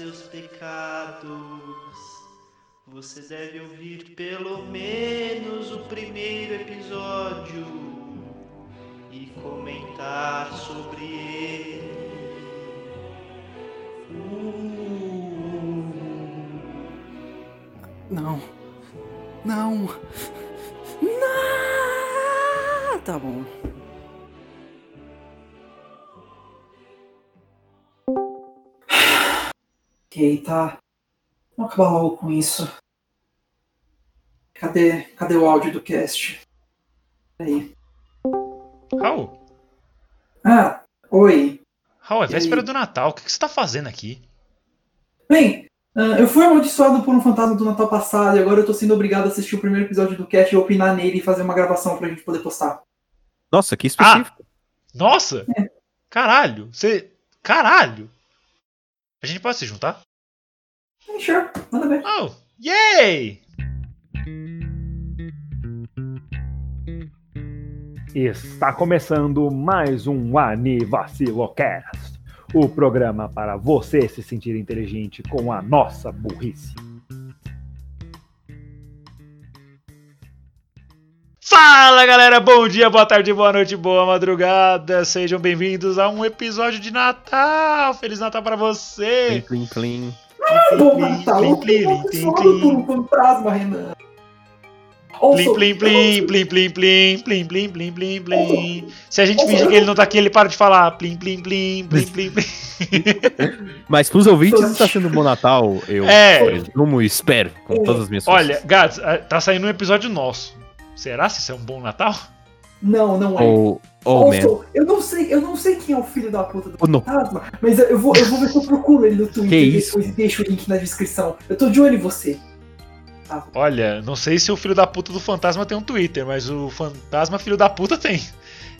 seus pecados, você deve ouvir pelo menos o primeiro episódio e comentar sobre ele. Não. Não. Não. Tá bom. Ok, tá. Vamos acabar logo com isso. Cadê, cadê o áudio do cast? Peraí. Raul, Ah, oi. Raul, é véspera aí? do Natal. O que que você tá fazendo aqui? Bem, ah, eu fui amaldiçoado por um fantasma do Natal passado e agora eu tô sendo obrigado a assistir o primeiro episódio do cast e opinar nele e fazer uma gravação pra gente poder postar. Nossa, que específico. Nossa! É. Caralho! Você. Caralho! A gente pode se juntar? Sure, manda ver. Oh! Yay! Está começando mais um Anivacilocast, o programa para você se sentir inteligente com a nossa burrice. Fala galera, bom dia, boa tarde, boa noite, boa madrugada. Sejam bem-vindos a um episódio de Natal. Feliz Natal pra você. Plim, plim, plim. Bom Natal, eu plim, plim, plim. um fantasma, Renan. Plim, plim, plim, plim, plim, plim, plim, plim, plim, plim, plim. Se a gente fingir que ele não tá aqui, ele para de falar. Plim, plim, plim, plim, plim, plim. Mas pros ouvintes está sendo um bom Natal, eu É. presumo e espero com todas as minhas Olha, ah, tá saindo um episódio nosso. Será se isso é um bom Natal? Não, não é. Ou. Also, eu não sei, eu não sei quem é o filho da puta do Oh, não. fantasma, mas eu vou, eu vou ver se eu procuro ele no Twitter Que e isso? depois deixo o link na descrição. Eu tô de olho em você. Tá. Olha, não sei se o filho da puta do fantasma tem um Twitter, mas o fantasma filho da puta tem.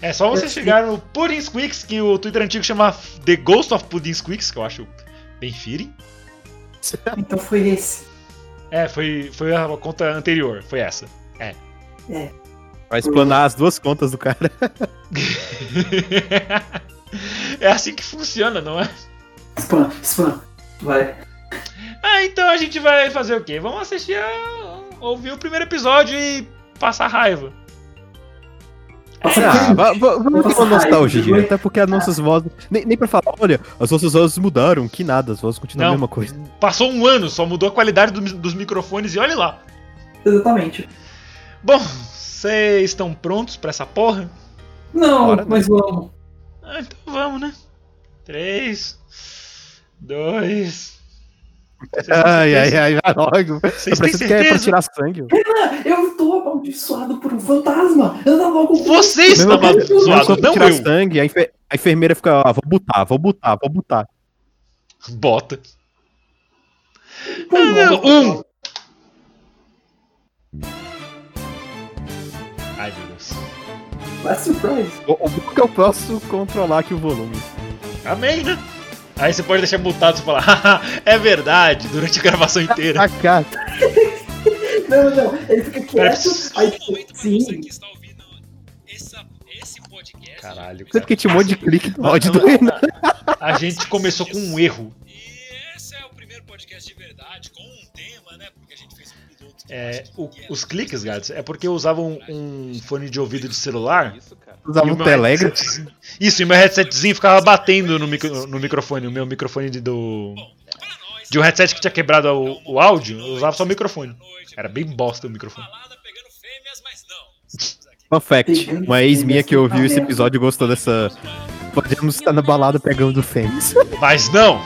É só você Eu sei. chegar no Pudding Squeaks, que o Twitter antigo chama The Ghost of Pudding Squeaks, que eu acho bem feeling. Então foi esse. É, foi, foi a conta anterior, foi essa. Vai explanar as duas contas do cara. é assim que funciona, não é? Spam, spam. Vai. Ah, então a gente vai fazer o quê? Vamos assistir a... ouvir o primeiro episódio e passar raiva. Ah, vamos ter uma nostalgia, raiva, até porque as nossas vozes. Nem, nem pra falar, olha, as nossas vozes mudaram, que nada, as vozes continuam a Não. mesma coisa. Passou um ano, só mudou a qualidade do- dos microfones e olha lá. Exatamente. Bom, vocês estão prontos pra essa porra? Não, Bora, mas vamos. Ah, então vamos, né? Três, dois. Ai, ai, certeza? ai, vai logo. Vocês Parece têm que é pra certeza? tirar sangue. Eu tô amaldiçoado por um fantasma. Eu não logo. Você está amaldiçoado, não tirar eu. sangue, a, enfer- a enfermeira fica, ah, vou botar, vou botar, vou botar. Bota. Foi logo. Um. Last surprise. O, o bom é que eu posso controlar aqui o volume. Amém, né? Aí você pode deixar mutado e falar, "Haha, é verdade, durante a gravação inteira. Ah, cara. Não, não. Ele fica quieto. Aí, sim. está ouvindo essa, esse podcast. Caralho, cara. que tinha um monte de clique no áudio do Renan. A gente começou com um erro. É, o- os cliques, gatos, é porque eu usava um, um fone de ouvido de celular. Usava um Telegram. Isso, e meu headsetzinho ficava batendo no, micro- no microfone. O meu microfone de, do. De um headset que tinha quebrado o, o áudio, eu usava só o microfone. Era bem bosta o microfone. balada pegando fêmeas, mas não. Estamos aqui Fun fact, uma ex minha que ouviu esse episódio gostou dessa. Podemos estar na balada pegando fêmeas. Mas não!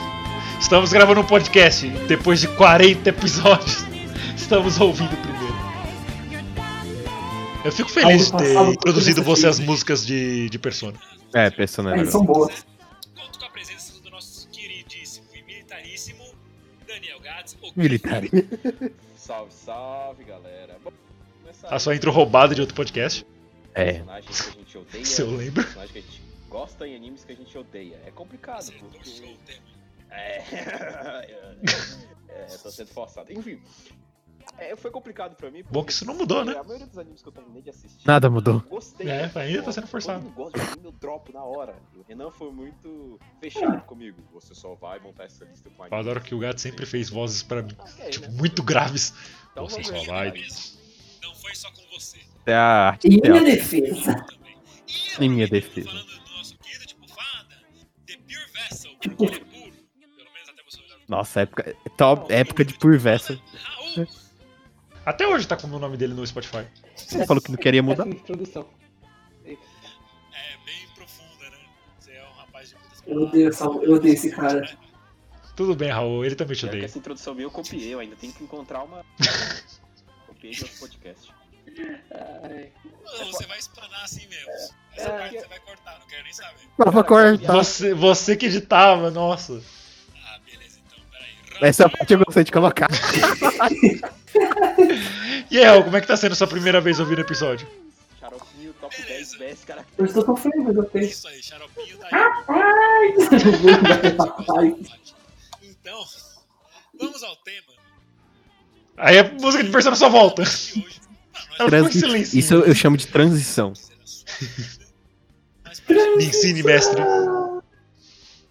Estamos gravando um podcast depois de 40 episódios. Estamos ouvindo primeiro. Eu fico feliz de ter todas você essas músicas de, de Persona. É, personagem. Eles são boas. conto com a presença do nosso queridíssimo e militaríssimo Daniel Gades. o Militar. Salve, salve, galera. Bom, A sua intro roubada de outro podcast. É. odeia, Se eu lembro. personagens que a gente gosta em animes que a gente odeia. É complicado, Você porque... puxou o tema. É, é, tô sendo forçado. Enfim, é, foi complicado pra mim. Bom que isso não mudou, né? A maioria dos animes que eu terminei de assistir. Nada mudou. Gostei. É, ainda tá sendo forçado. Eu não gosto de anime, eu dropo na hora. O Renan foi muito fechado comigo. Você só vai montar essa lista com Eu adoro que o gato sempre fez vozes pra mim, Ok, tipo, né? muito graves. Então Você só vai. Não foi só com você. É a arte Em minha defesa. Também. E Em minha defesa. Tipo Pure Vessel, é. Nossa, época, top, época de Purvessa. Raul, Até hoje tá como o nome dele no Spotify. Você falou que não queria mudar. Essa introdução. é bem profunda, né? Você é um rapaz de muitas Eu odeio, essa, eu odeio esse cara. Tudo bem, Raul, ele também te É odeia. essa introdução minha eu copiei, eu ainda tenho que encontrar uma. copiei de outro podcast. Ai, Não, você vai explanar assim mesmo. É, Essa parte que- você vai cortar, não quero nem saber. Tava cortar. Você, você que editava, nossa. Essa parte eu gostei de colocar. E Raul, como é que tá sendo a sua primeira vez ouvindo o episódio? Xaropinho, top Beleza. 10 best cara. Eu estou sofrendo, mas eu É tenho. isso aí, xaropinho tá aí. Então, vamos ao tema Aí a música de persona só volta. é Ela ficou em Transi- silêncio. Isso eu, eu chamo de transição. Me ensine, mestre.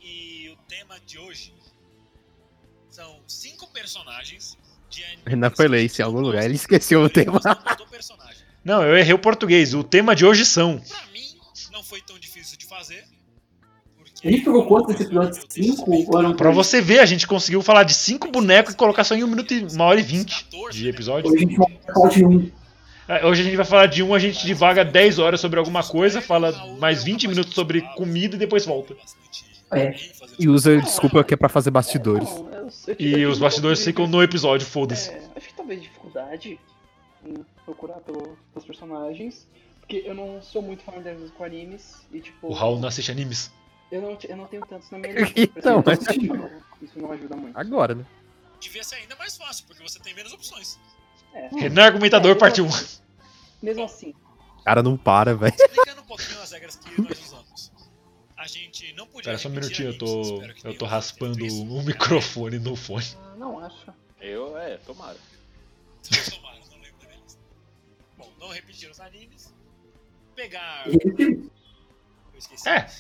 E o tema de hoje personagens de anime. Renan foi ler isso em algum lugar, ele esqueceu o tema. Não, eu errei o português. O tema de hoje são. Pra mim, não foi tão difícil de fazer. A gente pegou quantos nesse episódio? Cinco? Eram Pra você ver, a gente conseguiu falar de cinco bonecos e colocar só em um minuto e uma hora e vinte de episódio. Hoje a gente vai falar de um. É, Hoje a gente vai falar de um, a gente divaga 10 horas sobre alguma coisa, fala mais 20 minutos sobre comida e depois volta. É. E usa desculpa que é pra fazer bastidores. Não, tive- E os bastidores ficam no episódio, foda-se. de- É, acho que talvez dificuldade em procurar pelo, pelos personagens. Porque eu não sou muito familiarizado com animes. E tipo. O Raul não assiste animes. Eu não, eu não tenho tantos na minha lista. Então, mas- exemplo, Isso não ajuda muito. Agora, né? Devia ser ainda mais fácil, porque você tem menos opções. É. Renan Argumentador, parte 1. Mesmo assim, O cara não para, velho. Explicando um pouquinho as regras que nós usamos. A gente não podia. Pera só um minutinho, eu tô, eu tô raspando isso. o microfone no fone. ah, não acho. Eu, é, tomara. Tomara, não lembro da minha lista. Bom, não repetir os animes. Pegar. Eu esqueci. É,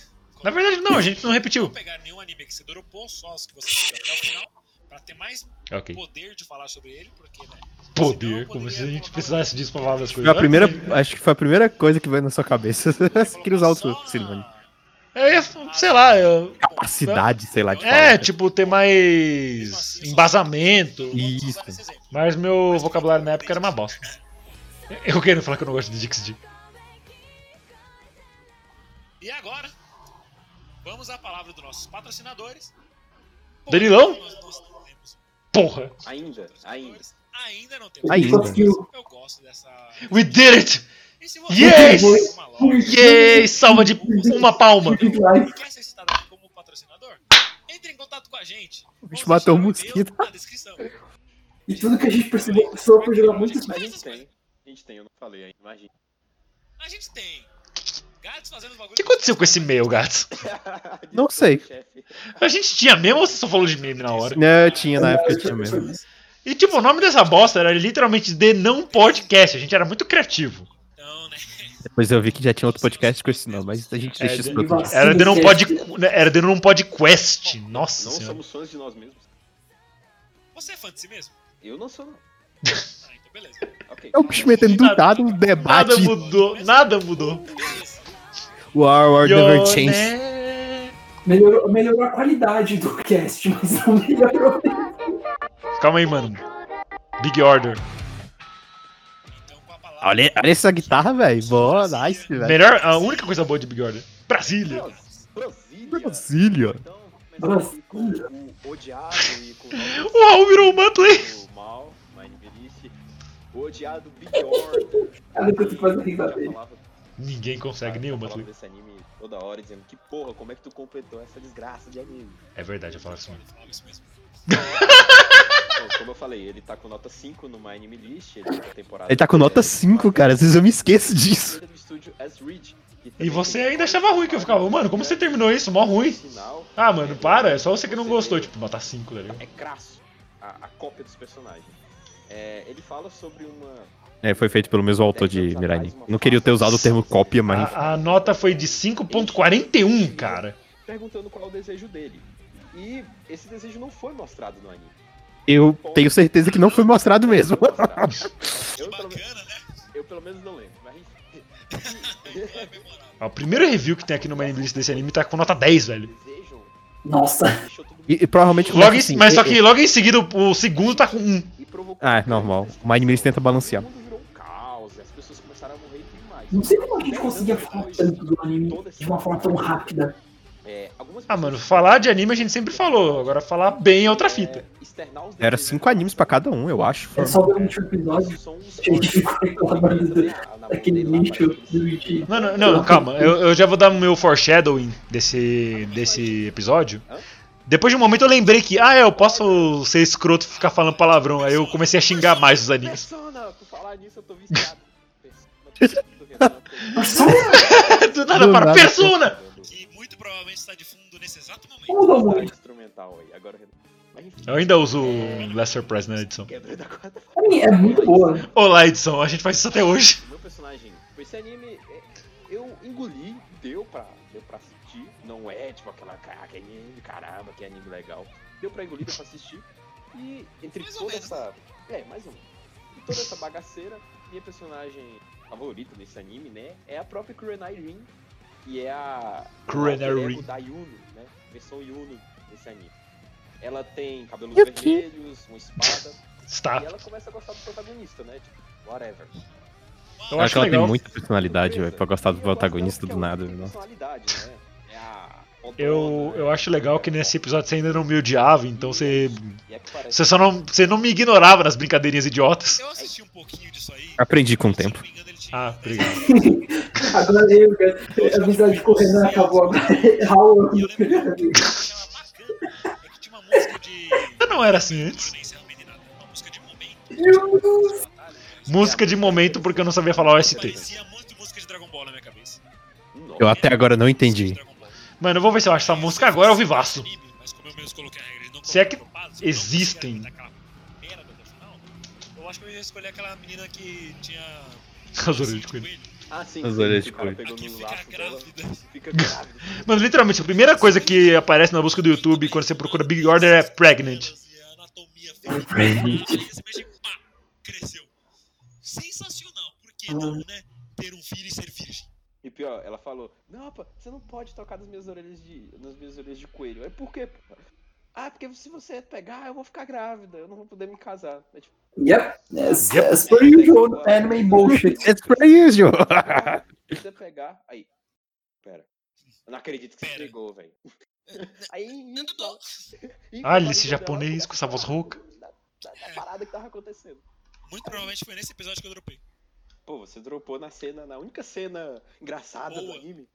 Na verdade, não, a gente não Não repetiu. pegar nenhum anime que você dropou, só os que você assistiu até o final, pra ter mais Ok. poder de falar sobre ele, porque, né? Poder, como se a gente precisasse um- disso pra falar das Foi coisas. a primeira, acho que foi a primeira coisa que veio na sua cabeça. Você queria usar o sinônimo. É, sei lá, eu. Capacidade, sei lá, de É, falar. tipo, ter mais embasamento. Isso. Mas meu vocabulário na época era uma bosta. Eu quero falar que eu não gosto de DXD. E agora, vamos à palavra dos nossos patrocinadores. Danilão? Porra! Ainda, ainda. Ainda não temos. Ainda. Eu gosto dessa. We did it! E se você Yes! Yay! Salva de uma palma! quer ser citado aqui como patrocinador, entre em contato com a gente. O bicho matou um o mosquito. Na descrição. E tudo que a gente percebeu, pessoa por jogar muito A gente tem. A gente tem, eu não falei ainda, imagina. A gente tem. Gatos fazendo bagulho. O que aconteceu com esse e-mail, gato? Não sei. A gente tinha mesmo ou você só falou de meme na hora? Não, eu tinha na época, eu tinha mesmo. E tipo, o nome dessa bosta era literalmente The Não Podcast. A gente era muito criativo. Depois eu vi que já tinha outro podcast com esse nome, mas a gente deixa É, isso de- pra outro. Era The Não Pod, era The Não Podcast. Nossa Não senhora. somos fãs de nós mesmos. Você é fã de si mesmo? Eu não sou, não. Ah, então beleza. Ok. É o bicho metendo do nada um debate. Nada mudou, nada mudou. War, war never changed. Melhorou, melhorou a qualidade do cast, mas não melhorou. Calma aí, mano. Big Order. Olha, olha essa guitarra, velho. Boa, nice, velho. Melhor, a única coisa boa de Big Order. Brasília. Brasília. Brasília. Então, aqui com o odiado e com o O Raul virou o Muttley. do mal, Mind Velhice. O odiado Big Order. Cara, eu tô fazendo risada Ninguém consegue nem o falava Muttley. desse anime toda hora, dizendo que porra, como é que tu completou essa desgraça de anime? É verdade, eu falo assim. Falava isso mesmo. Então, como eu falei, ele tá com nota 5 no My Anime List. Ele, tá temporada Ele tá com nota 5, cara. Às vezes eu me esqueço disso. É Reed. que E você ainda achava ruim, que eu ficava, mano, como você terminou isso? Mó ruim. Ah, mano, para, é só você que não gostou, tipo, nota 5, tá ligado? É crasso a, a cópia dos personagens. É, ele fala sobre uma. É, foi feito pelo mesmo autor de Mirai. Não queria ter usado o termo cópia, mas. A, a nota foi de 5.41, cara. Perguntando qual é o desejo dele. E esse desejo não foi mostrado no anime. Eu tenho certeza que não foi mostrado mesmo. Eu, pelo, né? eu pelo menos não lembro. Mas enfim. Ó, O primeiro review que tem aqui no Anime List desse anime tá com nota 10, velho. Nossa. E, e provavelmente. Logo em- assim, mas só que logo em seguida o, o segundo tá com 1. e provocou Ah, é normal. O Anime List tenta balancear. Não sei como a gente conseguia falar tanto do anime de uma forma tão rápida. É, algumas Ah, mano, falar de anime a gente sempre falou, agora falar bem é outra fita. é, os Era cinco animes pra cada um, eu acho. É só ver o último episódio. São uns A gente ficou reclamando do- daquele lixo Ichi. Não, não, não, calma, eu, eu já vou dar o meu foreshadowing desse, desse episódio. Depois de um momento eu lembrei que, ah, é, eu posso ser escroto e ficar falando palavrão. Aí eu comecei a xingar mais os animes. Persona, por falar nisso eu tô viciado. Persona do nada para, persona! Nesse momento. Mudou muito. instrumental aí, agora Eu ainda uso o Last Surprise na edição. quebra da quarta É muito boa. Olá, edição, a gente faz isso até hoje. Meu personagem, esse anime, é, eu engoli, deu pra, deu pra assistir. Não é tipo aquela, ah, que anime, caramba, que anime legal. Deu pra engolir, deu pra assistir. E entre Mais toda essa. É, mais menos. E toda essa bagaceira, minha personagem favorita desse anime, né? É a própria Kurenai Rin, que é a. Ego da Yuno, né? Versão Yuno desse anime. Ela tem cabelos Yuki. vermelhos, uma espada. Está. E ela começa a gostar do protagonista, né? Tipo, whatever. Eu Eu acho acho que ela legal. tem muita personalidade, velho, pra gostar do protagonista dela do nada. tem Nossa. personalidade, né? É a Eu, né? eu acho legal que nesse episódio você ainda não me odiava, então você. É Você só não. Você não me ignorava nas brincadeirinhas idiotas. Eu assisti um pouquinho disso aí. Aprendi com o tempo. Ah, obrigado. Agora eu, cara. A amizade com o Renan acabou agora. Raul. E eu lembro que é que tinha uma música de. Eu não era assim antes. Uma música de momento. Meu Deus. Música de momento porque eu não sabia falar OST. Parecia muito música de Dragon Ball na minha cabeça. Nossa, Eu até agora não de entendi. Mano, eu vou ver se eu acho essa música agora ao vivaço. Se é que existem. o Eu acho que eu ia escolher aquela menina que tinha. As orelhas de coelho. Ah, sim. As orelhas de fica grávida. Fica grávida. Mano, literalmente, a primeira coisa que aparece na busca do YouTube quando você procura Big Order é pregnant. E pá, cresceu. Sensacional. Por que não, né? Ter um filho e ser virgem. E pior, ela falou: Não, pá, você não pode tocar nas minhas orelhas de. nas minhas orelhas de coelho. Aí por quê? pá? Ah, porque se você pegar, eu vou ficar grávida, eu não vou poder me casar. É tipo, Yep. As, Yep. as per usual anime bullshit. It's pretty usual. se você pegar. Aí. Pera. Eu não acredito que você Pera. pegou, velho. Aí. Ah, ele esse japonês com essa voz rouca. Da, da, da parada que tava acontecendo. Muito provavelmente foi nesse episódio que eu dropei. Pô, você dropou na cena, na única cena engraçada do Boa. anime.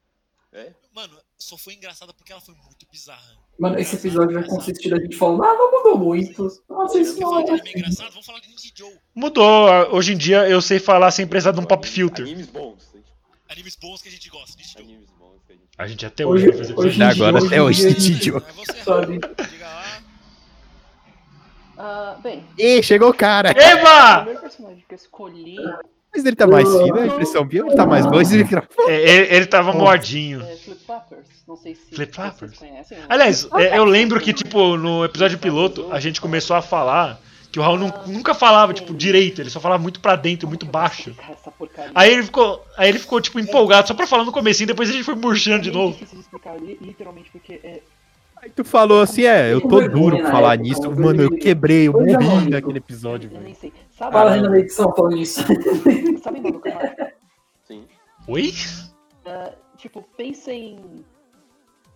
É? Mano, só foi engraçada porque ela foi muito bizarra. Mano, esse episódio vai consistir da gente falando, ah, não mudou muito. Nossa, isso não é engraçado, vamos falar de Ninja Joe. Mudou. Hoje em dia eu sei falar sem precisar de um pop filter. Animes bons. Animes bons que a gente gosta, Ninja Joe. A gente. Até hoje Hoje- vai fazer hoje- episódio. Agora até hoje, Hoje. É você, Sabe? Raul. Diga lá. Ah, bem, Ih, chegou o cara. o Eva! primeiro personagem que eu escolhi Mas ele tá mais fino, a impressão minha, ou ele tá mais bom esse microfone. É, Ele, ele tava moadinho. é Flip Flappers. Não sei se Flip Flappers? conhecem. Aliás, é, eu lembro que, tipo, no episódio piloto, a gente começou a falar que o Raul nu- nunca falava, tipo, direito, ele só falava muito pra dentro, muito baixo. Aí ele ficou, aí ele ficou tipo, empolgado só pra falar no comecinho, depois a gente foi murchando de É novo. difícil de explicar li- literalmente porque é, Aí tu falou assim, é, eu tô duro pra falar nisso. Mano, eu quebrei, eu morri naquele episódio, eu nem velho. sei. Sabe, Fala aí na edição falando isso. sabe Madoka Mágica? Sim. Oi? Tipo, pensem.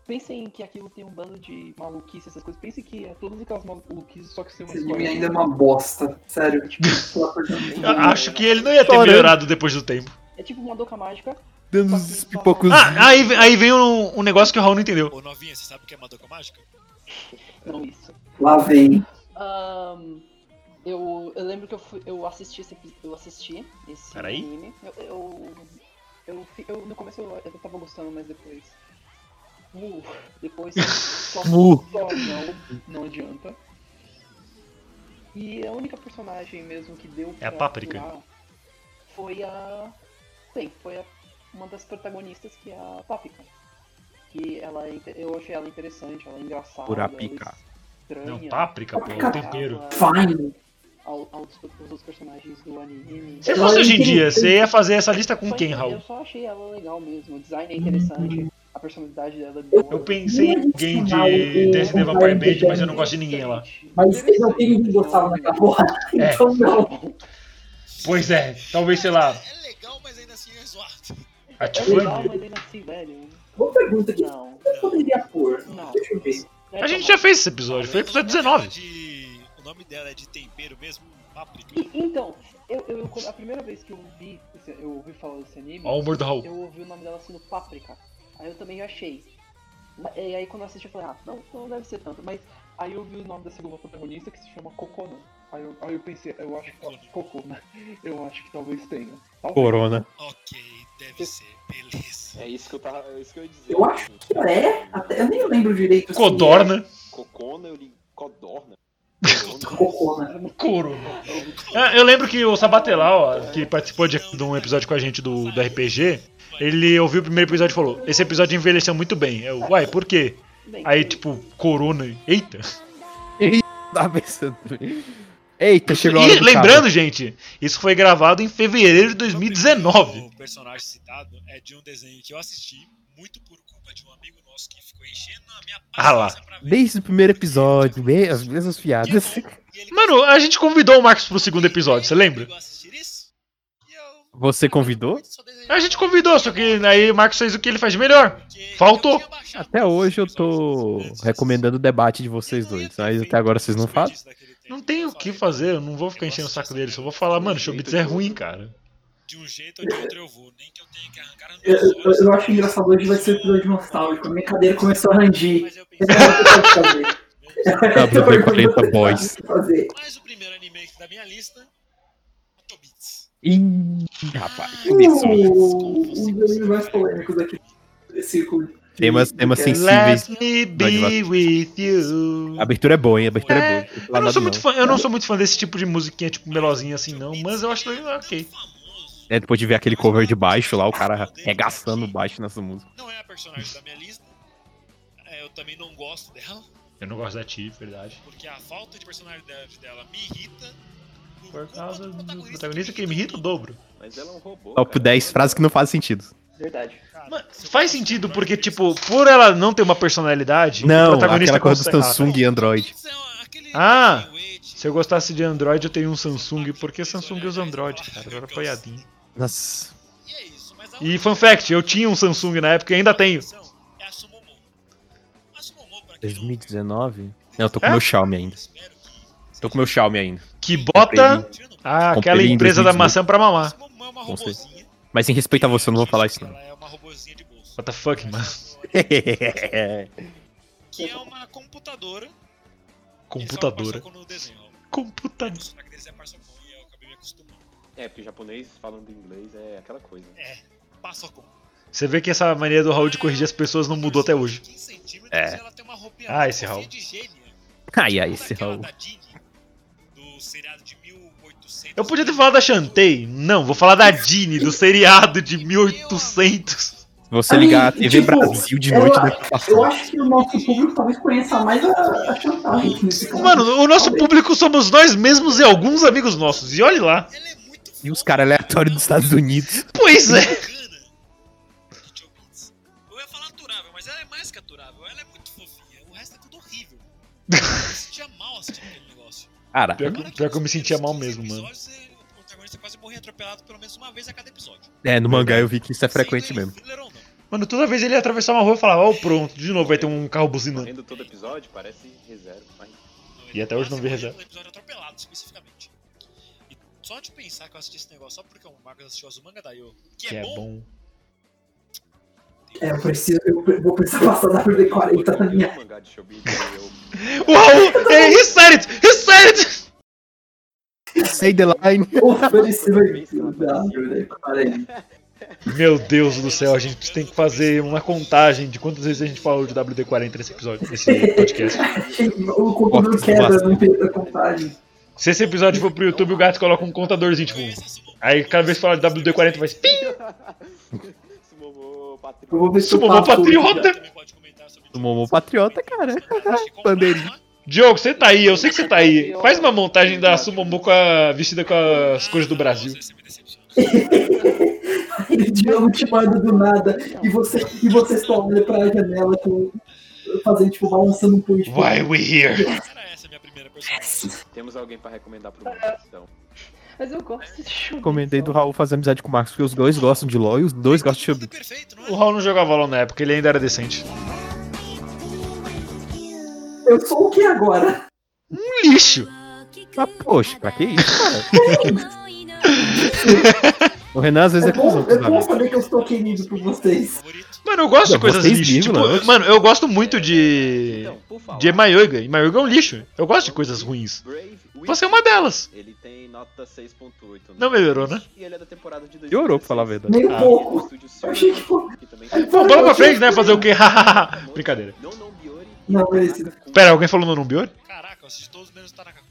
Pensem que aquilo tem um bando de maluquices, essas coisas. Pensem que é todas aquelas maluquices, só que tem uma Esse anime ainda é uma bosta. Sério. Tipo, Eu acho que ele não ia ter melhorado depois do tempo. É tipo Madoka Mágica. Dando uns pipocos. Ah, aí, aí vem um, um negócio que o Raul não entendeu. Ô, novinha, você sabe o que é Madoka Mágica? Não isso. Lá vem. Ahn, Eu, eu lembro que eu, fui, eu assisti esse eu assisti esse Peraí. anime. Eu, eu, eu, eu- no começo eu, eu tava gostando, mas depois. Uh, depois só, Uh. só não, não adianta. E a única personagem mesmo que deu É a Páprica. foi a. Sim, foi a, uma das protagonistas que é a Páprica. Que ela é eu achei ela interessante, ela é engraçada. Por ela apica. é estranha. Não, páprica, pô, Páprica. tempero. Fine. Ao, aos, aos outros personagens do anime. Se fosse hoje em dia, você ia fazer essa lista com Só quem, Raul? Eu só achei ela legal mesmo. O design é interessante, a personalidade dela é boa. Eu pensei em alguém de Dance Vampire Band, mas eu não gosto de ninguém lá. Mas eu não tenho ninguém gostava naquela porra. É. Então não. Pois é, talvez, sei lá, É legal, mas ainda assim é zoado. A É Tiffany. legal, mas ainda assim, velho. Boa pergunta, o que Não, eu poderia pôr? não. Deixa eu ver. A gente já fez esse episódio, foi episódio 19. De- O nome dela é de tempero mesmo? Páprica. Então, eu, eu, a primeira vez que eu vi, eu ouvi falar desse anime, Ó o humor do Raul. eu ouvi o nome dela sendo Páprica. Aí eu também achei. E aí quando eu assisti eu falei, ah, não, não deve ser tanto. Mas aí eu vi o nome da segunda protagonista que se chama Kokona. Aí eu, aí eu pensei, eu acho que Kokona. Eu acho que talvez tenha. Talvez. Corona. Ok, deve ser. Beleza. É isso que eu tava. É isso que eu ia dizer. Eu acho que é. Até, eu nem lembro direito. assim. Codorna. Cocona, eu li Codorna. Cocona. Couro. É, Eu lembro que o Sabatelau, que participou de, de um episódio com a gente do, do RPG, ele ouviu o primeiro episódio e falou: Esse episódio envelheceu muito bem. Eu, uai, por quê? Aí, tipo, Corona. Eita. Tava pensando. Eita, chegou a hora E do lembrando, gente, isso foi gravado em fevereiro de 2019. O personagem citado é de um desenho que eu assisti muito por culpa de um amigo nosso que ficou enchendo a minha Ah lá. paciência pra ver. Desde o primeiro episódio, me- as mesmas piadas. Mano, a gente convidou o Marcos pro segundo episódio, você lembra? Você convidou? A gente convidou, só que aí o Marcos fez o que ele faz de melhor. Faltou. Até hoje eu tô recomendando o debate de vocês dois, mas até agora vocês não fazem. Não tem o Eu que fazer, eu não vou ficar enchendo o saco dele, só vou falar, mano, Showbiz é ruim, cara. De um jeito ou de outro eu vou, nem que eu tenha que arrancar Eu, meus eu, olhos. eu acho engraçado hoje vai ser o episódio nostálgico. A minha cadeira começou a rangir. Mas eu É pensei, o que eu. WD-40 Boys. mas o primeiro anime da minha lista, Tobits. Ih, rapaz, começou. Uh, um dos mais polêmicos aqui desse círculo. Temas, temas sensíveis. Let me be with you. A abertura é boa, hein? A abertura é, É, boa. Eu não sou muito fã, eu não sou muito fã desse tipo de musiquinha, tipo melosinha assim, não, mas eu acho legal, ok. Famoso. É, depois de ver aquele cover de baixo lá, o cara regaçando baixo nessa música. Não é a personagem da minha lista. É, eu também não gosto dela, Eu não gosto da Tiff, verdade. porque a falta de personalidade dela me irrita. Por culpa causa do protagonista protagonista que me irrita o dobro. Mas ela é um robô. Top cara. 10 frases que não fazem sentido. Verdade. Mas faz sentido, porque, tipo, por ela não ter uma personalidade, o Não, protagonista aquela coisa do Samsung e Android. É Ah, Se eu gostasse de Android, eu tenho um Samsung, porque Samsung usa Android, cara. Era apoiadinho. Nossa. E é isso, mas a E fun fact, eu tinha um Samsung na época e ainda tenho. É a Sumomo. A Sumomo, pra quem não- 2019? Não, eu tô com É? meu Xiaomi ainda. Tô com meu Xiaomi ainda. Que bota ah, aquela em empresa da 2018. maçã pra mamar. É Com certeza. Mas em respeito a você, eu não vou falar isso não. Ela é uma robozinha de bolso. What the fuck, mano? Que é uma computadora. Computadora. É o Parsocon no desenho, ó. Computador. O sotaque deles é acostumando. É, porque japonês falando inglês é aquela coisa. Parsocon. Você vê que essa mania do Raul de corrigir as pessoas não mudou até hoje. 15 centímetros É. ela tem uma roupinha Ah, esse Raul. Ai, ai, Sabe esse Raul. do seriado de 1800. Eu podia ter falado da Shantae. Não, vou falar da Dini, do seriado de 1800. Se você ligar a TV Tipo, Brasil de eu, noite, eu passando. acho que o nosso público talvez conheça mais a, a Chantal caso. Mano, o nosso público somos nós mesmos e alguns amigos nossos. E olhe lá. E os caras aleatórios dos Estados Unidos. Pois é. Eu ia falar aturável, mas ela é mais que aturável. Ela é muito fofinha. O resto é tudo horrível. Eu me sentia mal assistindo aquele negócio. Cara, Pior que- Agora pior que eu me sentia mal mesmo, 15 mano. O morria atropelado pelo menos uma vez a cada episódio. é, no mangá eu vi que isso é frequente mesmo. Mano, toda vez ele ia atravessar uma rua e falava, ó, pronto, de novo vai ter um carro buzinando. Correndo todo episódio, parece reserva. Mas... E até hoje não vi reserva. episódio atropelado, especificamente. E só de pensar que eu assisti esse negócio só porque o Marcos assistiu Azumanga Daioh, que, Que é, é bom, bom. É, eu preciso, eu vou precisar passar da WD-40 na Eu li minha. o de O Raul, é, he said it! He said it! Say the line. Meu Deus do céu, a gente tem que fazer uma contagem de quantas vezes a gente falou de WD-40 nesse episódio, nesse podcast. O computador quebra no meio da contagem. Se esse episódio for pro YouTube, o gato coloca um contadorzinho, tipo. Aí cada vez que falar de WD-40 vai. Pim! Sumomô, Sumomô hoje, patriota! O Patriota, cara. Bandeirinha. Diogo, você tá aí, eu sei que você tá aí. Faz uma montagem da Sumomo com a vestida com as cores do Brasil. Diogo te manda do nada e você, e você só olha pra janela com, fazendo, tipo, balançando um punho. Tipo, Why we here? Era essa a minha primeira personagem. Temos alguém pra recomendar pro mundo, então. Mas eu gosto de. Comentei do Raul fazer amizade com o Marcos, porque os dois gostam de LOL e os dois gostam de perfeito, não O? Raul não jogava LOL na época, ele ainda era decente. Eu sou o que agora? Um lixo! Ah, poxa, pra que isso, cara? o Renan às vezes É é bom, com é bom saber que eu estou querido por vocês. Mano, eu gosto de coisas lixo. Tipo, eu- mano, eu gosto muito de. Então, falar. de Emayoga. Emayoga é um lixo. Eu gosto de coisas ruins. Você é uma delas. Ele tem nota 6.8. no Não melhorou, né? E ele é da temporada de 2016. Piorou, pra falar a verdade. Nem um Ah. pouco. Eu achei que Bom, bola pra frente, né? Fazer o quê? Brincadeira. Não, não. Não, merecido. Pera, alguém falou no Numbior? Caraca, eu assisti todos menos o Tanaka.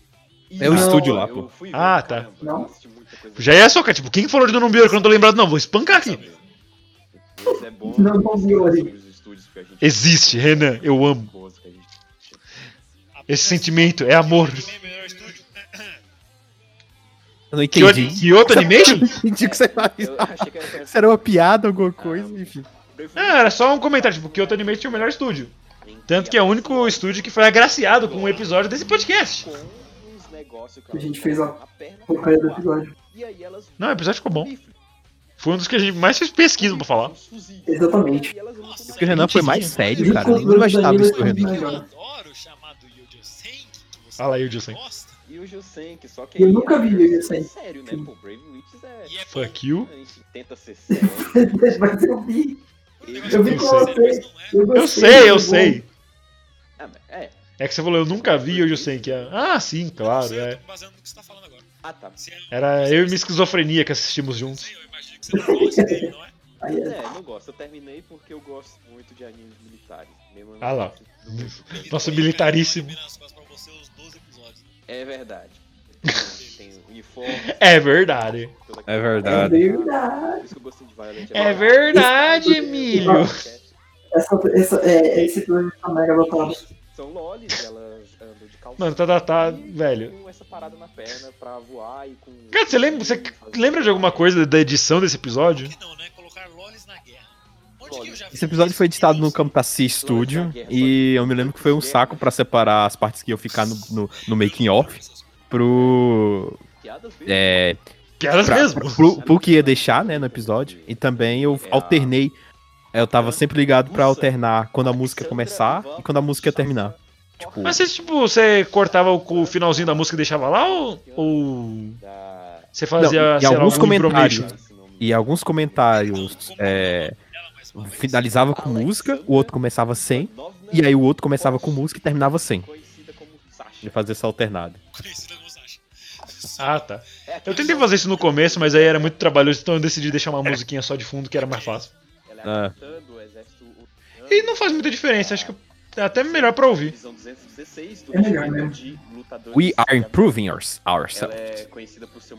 É o Não, estúdio lá, pô. fui Ah, tá. caramba, Não. eu assisti muita coisa Já ia socar, tipo, quem falou de Numbior que eu não tô lembrado? Não, vou espancar aqui. Mas é bom Não, não, Biori. sobre os estúdios que a gente- Existe, Renan, eu amo. boas que a gente- Esse sentimento é amor. Eu não Kyoto, entendi. Kyoto Animation? Entendi que você faz. Eu achei que era era uma piada, alguma coisa, enfim. É, era só um comentário, tipo, Kyoto Animation é o melhor estúdio. Tanto que é o único estúdio que foi agraciado com um episódio desse podcast. A gente fez a Porcaria do episódio. E aí elas Não, o episódio ficou bom. Foi um dos que a gente mais fez pesquisa pra falar. Exatamente. E Nossa, Porque o Renan foi mais sério, cara. Eu nem Enquanto imaginava isso do Renan. Eu adoro o chamado Yuji Senki, que você Ah lá, Yuji gosta. Só que Eu nunca é- vi o Yuji Senki. É sério, né? Sim. Pô, Brave Witches é... Fuck you. A gente tenta ser sério. Mas eu vi. Eu Eu vi é com você. é. Eu, Eu sei, eu sei. Ah, é. É que você falou, eu nunca vi Yuji Senki. Ah, sim, Eu claro, sei, Eu é. tô me baseando no que você tá falando agora. Ah, tá. É Era eu e minha esquizofrenia que assistimos juntos. Sei, eu imagino que você não gosta dele, não é? É. É, não gosto. Eu terminei porque eu gosto muito de animes militares. Mesmo Ah lá. no meu grupo. Nossa, militaríssimo. Terminar as costas pra você os 12 episódios. É verdade. Tem, tem uniforme. É verdade. É É verdade. verdade. Por isso que eu gostei de Violet É verdade, Emílio. Essa, essa, é, esse episódio tá mega lotado. São lolis, elas andam de calça. Mano, tá, tá, tá, velho. Com essa parada na perna pra voar e com. Cara, você lembra, você lembra de alguma coisa da edição desse episódio? Não, né? Colocar lolis na guerra. Esse episódio foi editado no Deus? Camtasia Studio e eu me lembro que foi um saco pra separar as partes que iam ficar no, no, no making off pro. Piadas mesmo. É, Piadas pra, mesmo. pro, pro que ia deixar, né, no episódio. E também eu alternei. Eu tava sempre ligado pra alternar quando a música começar e quando a música ia terminar. Tipo, Mas você, tipo, você cortava o, o finalzinho da música e deixava lá ou, ou você fazia, Não, lá, alguns algum comentários. e alguns comentários é, finalizava com música, o outro começava sem, e aí o outro começava com música e terminava sem. De fazer essa alternada. Ah, tá. É Eu tentei fazer isso no começo, mas aí era muito trabalhoso, então eu decidi deixar uma musiquinha só de fundo, que era mais fácil. Ela é Ah. E não faz muita diferença, acho que é até melhor pra ouvir. Divisão 216 do É melhor. We are improving ourselves.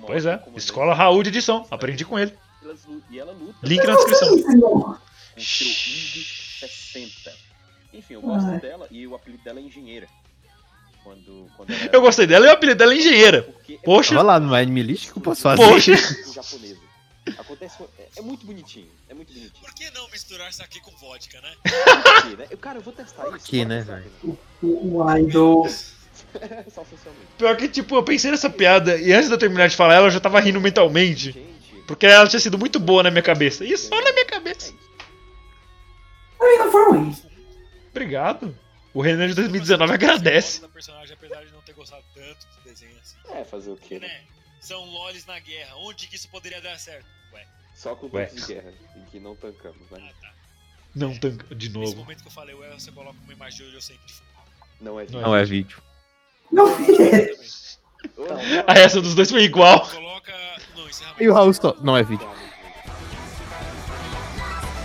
Pois é. Escola Raul de edição, aprendi com ele. E Link na descrição. Isso, não. com seu Ing 60. Enfim, eu gosto dela e o apelido dela é engenheira. Quando, quando ela Eu gostei dela e o apelido dela é engenheira. Porque é Poxa. Tava lá no Anime List que eu posso fazer. Poxa. japonesa. Acontece, é, é muito bonitinho, é muito bonitinho. Por que não misturar isso aqui com vodka, né? Por né? Eu, cara, eu vou testar isso. quê, bora né, velho? O, idol. Só socialmente. Pior que, tipo, eu pensei nessa piada e antes de eu terminar de falar ela, eu já tava rindo mentalmente. Porque ela tinha sido muito boa na minha cabeça. E só na minha cabeça. Aí não foi ruim. Obrigado. O Renan de 2019 agradece. Da personagem, apesar de não ter gostado tanto do desenho assim. é fazer o quê, né? Né? São lolis na guerra. Onde que isso poderia dar certo? Ué, Só com tanques de guerra, em que não tancamos, né? ah tá. Não tanca de Nesse novo. momento que eu falei, ué, você coloca uma imagem de hoje eu sei que de fundo. Não é Não Não é vídeo. Não é. Então, A reação dos dois foi igual. Coloca. Não, encerramento. E o Raul só. Não é vídeo.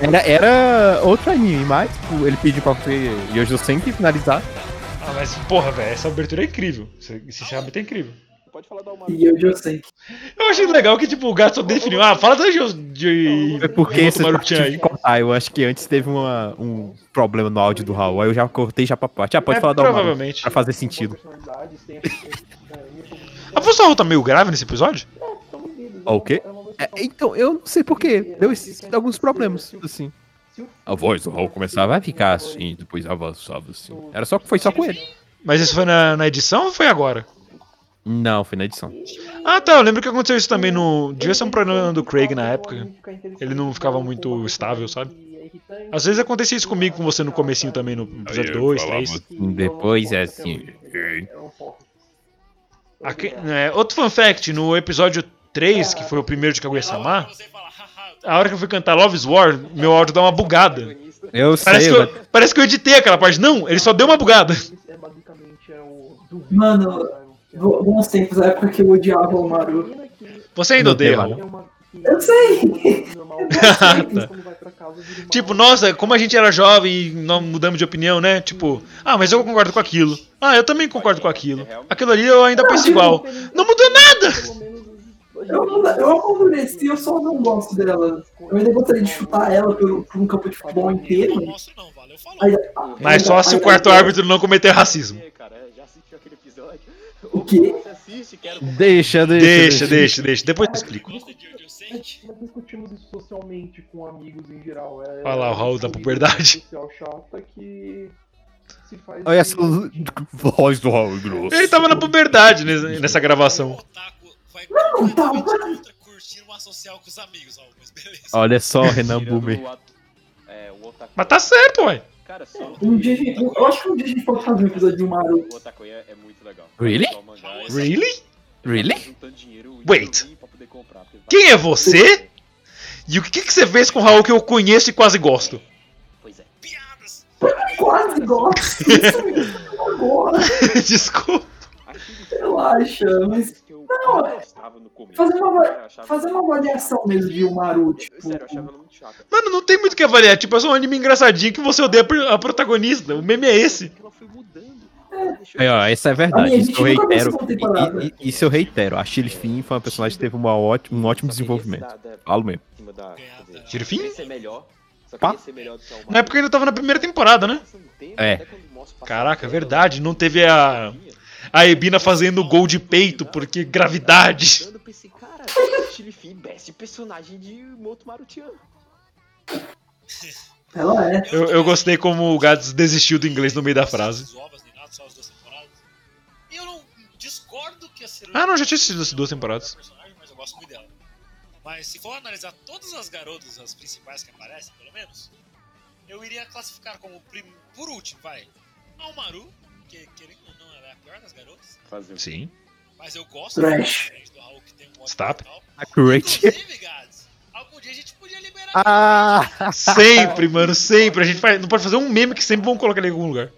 Era, era outro anime, mas tipo, ele pediu pra você. E hoje eu sempre finalizar. Ah, mas porra, velho, essa abertura é incrível. Esse esse encerramento é incrível. Pode falar da uma. E eu já sei. Eu achei legal que, tipo, o gato só definiu. Ah, fala da de. de... É porque aí. que cortar. Eu acho que antes teve uma, um problema no áudio do Raul. Aí eu já cortei já pra parte. Ah, pode É, falar da Almaro, provavelmente. Pra fazer sentido. é, A voz da Raul tá meio grave nesse episódio? vendidos, Ó, o quê? É que então, eu não sei porquê. Deu esses, alguns problemas, assim. A voz do Raul começava a ficar assim, depois avançava assim. Era só foi só com ele. Mas isso foi na, na edição ou foi agora? Não, foi na edição. Ah, tá. Eu lembro que aconteceu isso também no. Devia ser um problema do Craig na época. Ele não ficava muito estável, sabe? Às vezes acontecia isso comigo com você no comecinho também, no episódio 2, 3. Depois é assim. Aqui- é, outro fun fact, no episódio 3, que foi o primeiro de Kaguya-sama, a hora que eu fui cantar Love's War, meu áudio dá uma bugada. Eu Parece sei, que eu, eu, parece que eu editei aquela parte. Não, ele só deu uma bugada. É é Mano, bo- bons tempos, a época que eu odiava o Maru. Você ainda odeia, Raul. mano. É Eu sei. Tá. Tipo, nossa, como a gente era jovem e não mudamos de opinião, né? Tipo, ah, mas eu concordo com aquilo. Ah, eu também concordo com aquilo. Aquilo ali eu ainda penso igual. Não mudou nada! Eu, não- eu amadureci, eu só não gosto dela. Eu ainda gostaria de chutar ela por, por um campo de futebol eu inteiro. não mostro não, valeu, falou. Mas só se o quarto árbitro não cometer racismo. É, cara, já assistiu aquele episódio? O quê? Deixa, deixa. Deixa, deixa, deixa. Depois eu explico. Nós discutimos isso socialmente com amigos em geral. É, Olha lá, o Raul da uma puberdade. social chata que se faz Olha essa de- voz do Raul grosso. Ele tava na puberdade nessa, nessa gravação. Vai Não, tá, completamente contra curtir uma social com os amigos, Raul, mas beleza. Olha só, Renan at- É. Mas tá certo, ué. Cara, só. Um dia, gente- eu acho que um dia a gente pode fazer um episódio de Maru. O é, é muito legal. Really? É- Really? Really? e Wait. Quem é você? E o que, que você fez com o Raul que eu conheço e quase gosto? Pois é. Piadas! Quase gosto. Isso mesmo, agora. Desculpa. Relaxa, mas Não, é- fazer uma, fazer uma avaliação mesmo de um Maru, tipo. Sério, eu achava ela muito chata. Mano, não tem muito o que avaliar. Tipo, é só um anime engraçadinho que você odeia a pro- a protagonista. O meme é esse. Ela foi mudando. É, ó, essa é verdade. Isso eu reitero. E- e- Isso eu reitero. A Chile Finn foi uma personagem que teve uma ótima, um ótimo desenvolvimento. Falo mesmo. Só Pá. queria ser melhor do que a Na época ainda tava na primeira temporada, né? É. Caraca, é verdade. Não teve a, a Ebina fazendo gol de peito, porque gravidade. Cara, best personagem de Moto Marutiano. Ela é. Eu, eu gostei como o Gads desistiu do inglês no meio da frase. E eu não discordo que a Ah, não, já tinha assistido as duas temporadas. personagem, mas eu gosto muito dela. Mas se for analisar todas as garotas, as principais que aparecem, pelo menos, eu iria classificar como por último, vai. A Umaru, que querendo ou não, é pior das garotas. Fazer Sim. Mas eu gosto Trash. do Raul, que tem um ótimo Stop. Accurate. Inclusive, Gads, algum dia a gente podia liberar Ah! Sempre, mano, sempre. A gente faz, não pode fazer um meme que sempre vão colocar ele em algum lugar.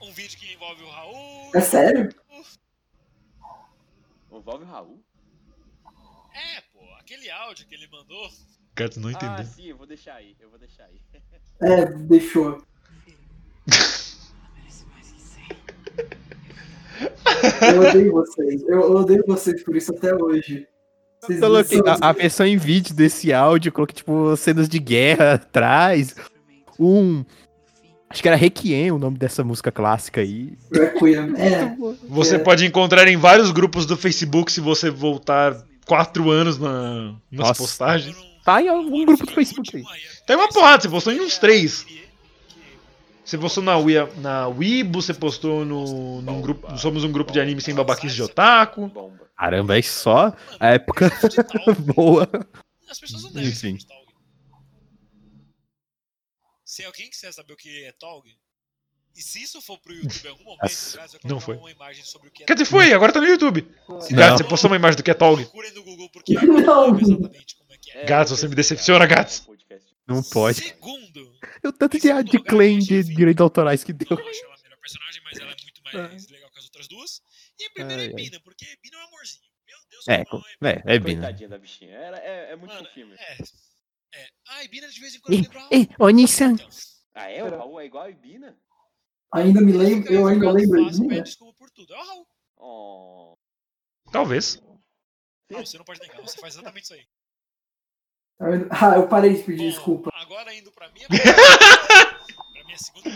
um vídeo que envolve o Raul. É sério? Envolve o Raul? É, pô, aquele áudio que ele mandou. Gads não Ah, entendeu. sim, eu vou deixar aí. Eu vou deixar aí. É, deixou. Eu odeio vocês. Eu odeio vocês por isso até hoje. Vocês coloquei a, a versão em vídeo desse áudio, coloquei, tipo, cenas de guerra atrás. Um. Acho que era Requiem o nome dessa música clássica aí. Requiem. É, Você É. pode encontrar em vários grupos do Facebook se você voltar quatro anos na, nas Nossa. postagens. Tá em algum grupo do Facebook aí. Tem uma porrada, você postou em uns três. Você postou na, Wii, na Weibo, você postou no, num grupo. Somos um grupo de anime sem babaquice de otaku. Caramba, é só a época boa. As pessoas não devem Enfim. de Tolg. Se alguém quiser saber o que é Tolg, e se isso for pro YouTube em algum momento, Gads vai não foi. uma imagem sobre o que é Quer dizer, foi, agora tá no YouTube. Gats, você postou uma imagem do Ketog. Procurem no Google porque eu Não. exatamente como é que é. Gats, você me decepciona, Gats. Não pode. Segundo, Eu tanto de, de claim de direitos autorais que deu. eu acho ela a melhor personagem, mas ela é muito mais legal que as outras duas. E primeiro Ai, é ai. Bina, porque Bina é um amorzinho. Meu Deus, É, como com- não é, é Bina. Coitadinha da bichinha. Era, é, é muito Mano, fofinho. mesmo. É. É. Ai, Bina de vez em quando lembra ei, ô Nissan. Ah, é? O Raul é igual a Ibina? Ainda me lembro, eu ainda lembro pede desculpa por tudo. É o Raul. Oh. Talvez. Não, você não pode negar, você faz exatamente isso aí. Ah, eu parei de pedir Bom, desculpa. Agora indo pra minha. pra minha segunda.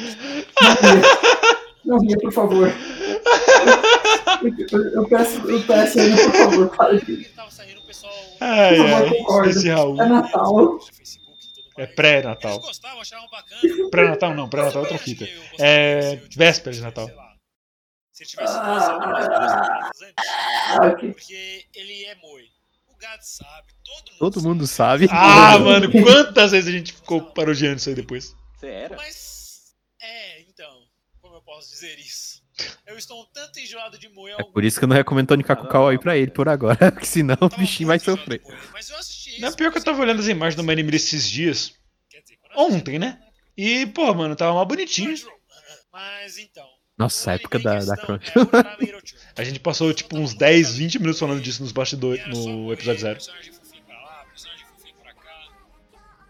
Não, Ria, por favor. Eu, eu peço, eu peço ainda, por favor, para de. pessoal. Ai, ai. Esse Raul. É Natal. É pré-Natal. Pré-Natal não, pré-Natal é outra fita. É véspera de Natal. Se ele tivesse. Ah, ok. Porque ele é moi. O gato sabe, todo mundo Todo mundo sabe. Ah, mano, quantas vezes a gente ficou parodiando isso aí depois? Você era? Mas, é, então, como eu posso dizer isso? Eu estou um tanto enjoado de moer É por isso que eu não recomendo Tony Kakukawa aí pra ele por agora, porque senão o bichinho vai sofrer. Mas eu assisti Não, esse, pior que eu tava olhando as imagens do My Anime esses dias. Quer dizer, Ontem, né? E, pô, mano, tava mal bonitinho. Mas então. Nossa, a o época da, da Crunch. é. A gente passou, tipo, uns 10, 20 minutos falando disso nos bastidores, no episódio zero. Personagem fofinho pra lá, personagem fofinho pra cá.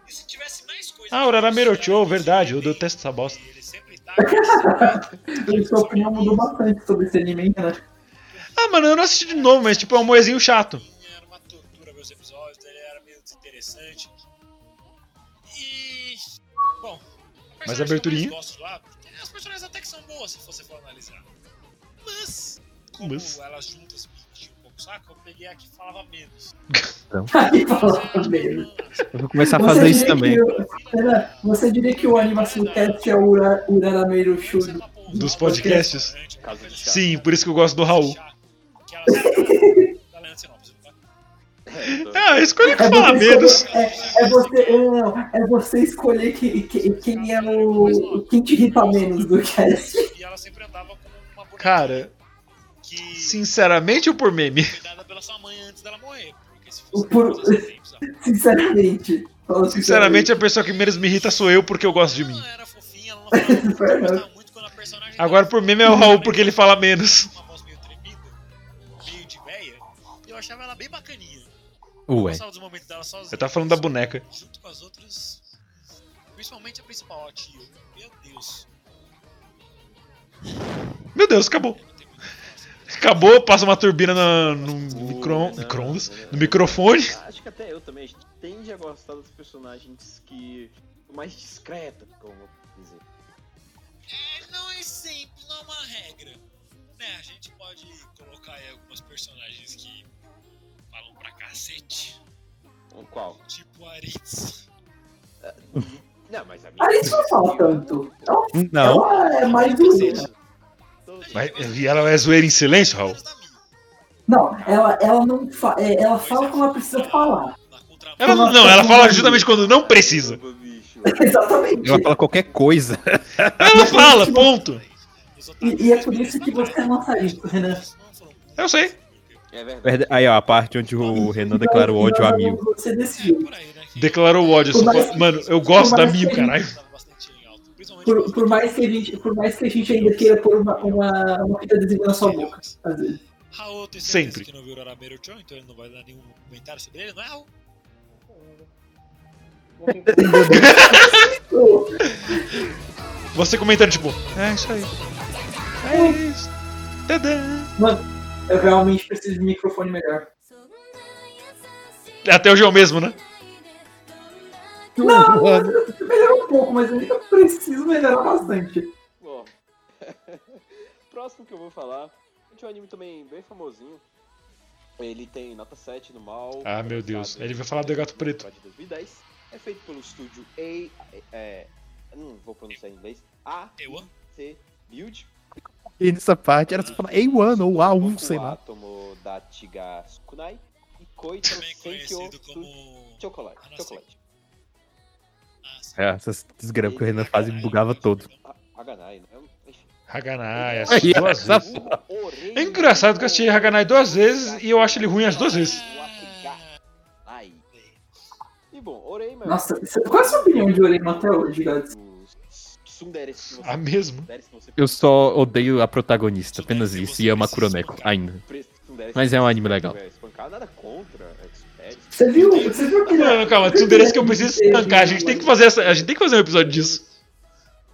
E se tivesse mais coisa. Ah, Urarame Hirocho, verdade, eu detesto essa bosta. Ele sempre tá. Sua opinião mudou bastante sobre esse anime, né? Ah, mano, eu não assisti de novo, mas, tipo, é um moezinho chato. Era uma tortura ver os episódios, ele era meio desinteressante. E. Bom. Mas personagem a aberturinha? eu gosto lá, personagens até que são boas se você for analisar. Mas. Como Mas. elas juntas me enchiam um pouco o saco, eu peguei a que falava menos. Aí Mas fala é, Eu vou começar a Você fazer isso também. Renan, Você diria que o Animação Cast é o Ura- Urarameiro Show do- Dos podcasts? Sim, por isso que eu gosto do Raul. É, tô- Ah, escolhe que É fala menos. escolher, é, é você, não, é você escolher que, que- quem é o. quem te irrita menos do cast. E ela sempre andava com uma Cara, que sinceramente ou por meme? pela sua mãe antes dela morrer. Porque se fosse Por-. Sinceramente. Sinceramente, a pessoa que menos me irrita sou eu porque eu gosto de mim. Ela era fofinha, ela não falava muito, eu gostava muito quando a personagem Agora por meme é o Raul porque ele fala menos. uma voz meio tremida, meio de véia, e eu achava ela bem bacaninha. Eu Ué. gostava dos momentos dela sozinha. Você tá falando da boneca. Junto com as outras. Principalmente a principal, a Tio. Meu Deus. Meu Deus, acabou. Eu. Acabou, passa uma turbina na- no micro, Renan- micro-ondas, no microfone. Acho que até eu também. A gente tende a gostar dos personagens que. mais discreta, como eu vou dizer. É, não é sempre, não é uma regra. Né, a gente pode colocar aí algumas personagens que falam pra cacete. O qual? Tipo Aritz. Não, mas a minha. A gente não fala tanto. Ela, Não. ela é mais zoeira. Mas, e ela é zoeira em silêncio, Raul? Não, ela, ela não fa é, ela fala quando ela precisa falar. Ela, não, ela fala justamente quando não precisa. Exatamente. Ela fala qualquer coisa. Ela fala, ponto. E, e é por isso que você é lançarista, Renan. Eu sei. É verdade. Aí, ó, a parte onde o Renan declara o ódio a mil. Você decidiu. né? Declarou ódio. eu só falo- Mano, eu gosto da mais Mil, caralho. Por, por- mais que a gente, por mais que a gente ainda queira pôr uma, uma, uma fita adesiva na sua boca, às vezes. Raul tem certeza Sempre. que não viu o Arameiro então ele não vai dar nenhum comentário sobre ele, não é, Raul? Você comentando, tipo, é isso aí. É isso. Tadã. Mano, eu realmente preciso de um microfone melhor. Até hoje é o mesmo, né? Não, melhorou um pouco, mas eu ainda preciso melhorar bastante. Bom. Próximo que eu vou falar. Gente, é um anime também bem famosinho. Ele tem nota 7 no mal. Ah, meu Deus. Ele vai falar do Gato Preto. De 2010. É feito pelo estúdio A. É, não vou pronunciar em inglês. A. Eu? C. Build. E nessa parte era só falar A1 ou A1, sei lá. Tomo da Tiga Kunai. E Koito Senkyo como. Chocolate. Ah, Chocolate. É, essas desgramas que o Renan faz e bugava todo. A- Haganai, né? Haganai, Aí, duas vezes. É engraçado que eu assisti Haganai duas vezes e eu acho ele ruim as duas vezes. E. Nossa, qual é a sua opinião de Orema até hoje, Gads? Sunderes que você Ah, mesmo? Sunderes que você Eu só odeio a protagonista, apenas isso, e amo a Kuroneko ainda. Mas que é um você anime legal. é, Sunderes. Você viu? Você viu aquele. Mano, calma, interesse que eu preciso estancar. A gente tem que fazer essa. A gente tem que fazer um episódio disso.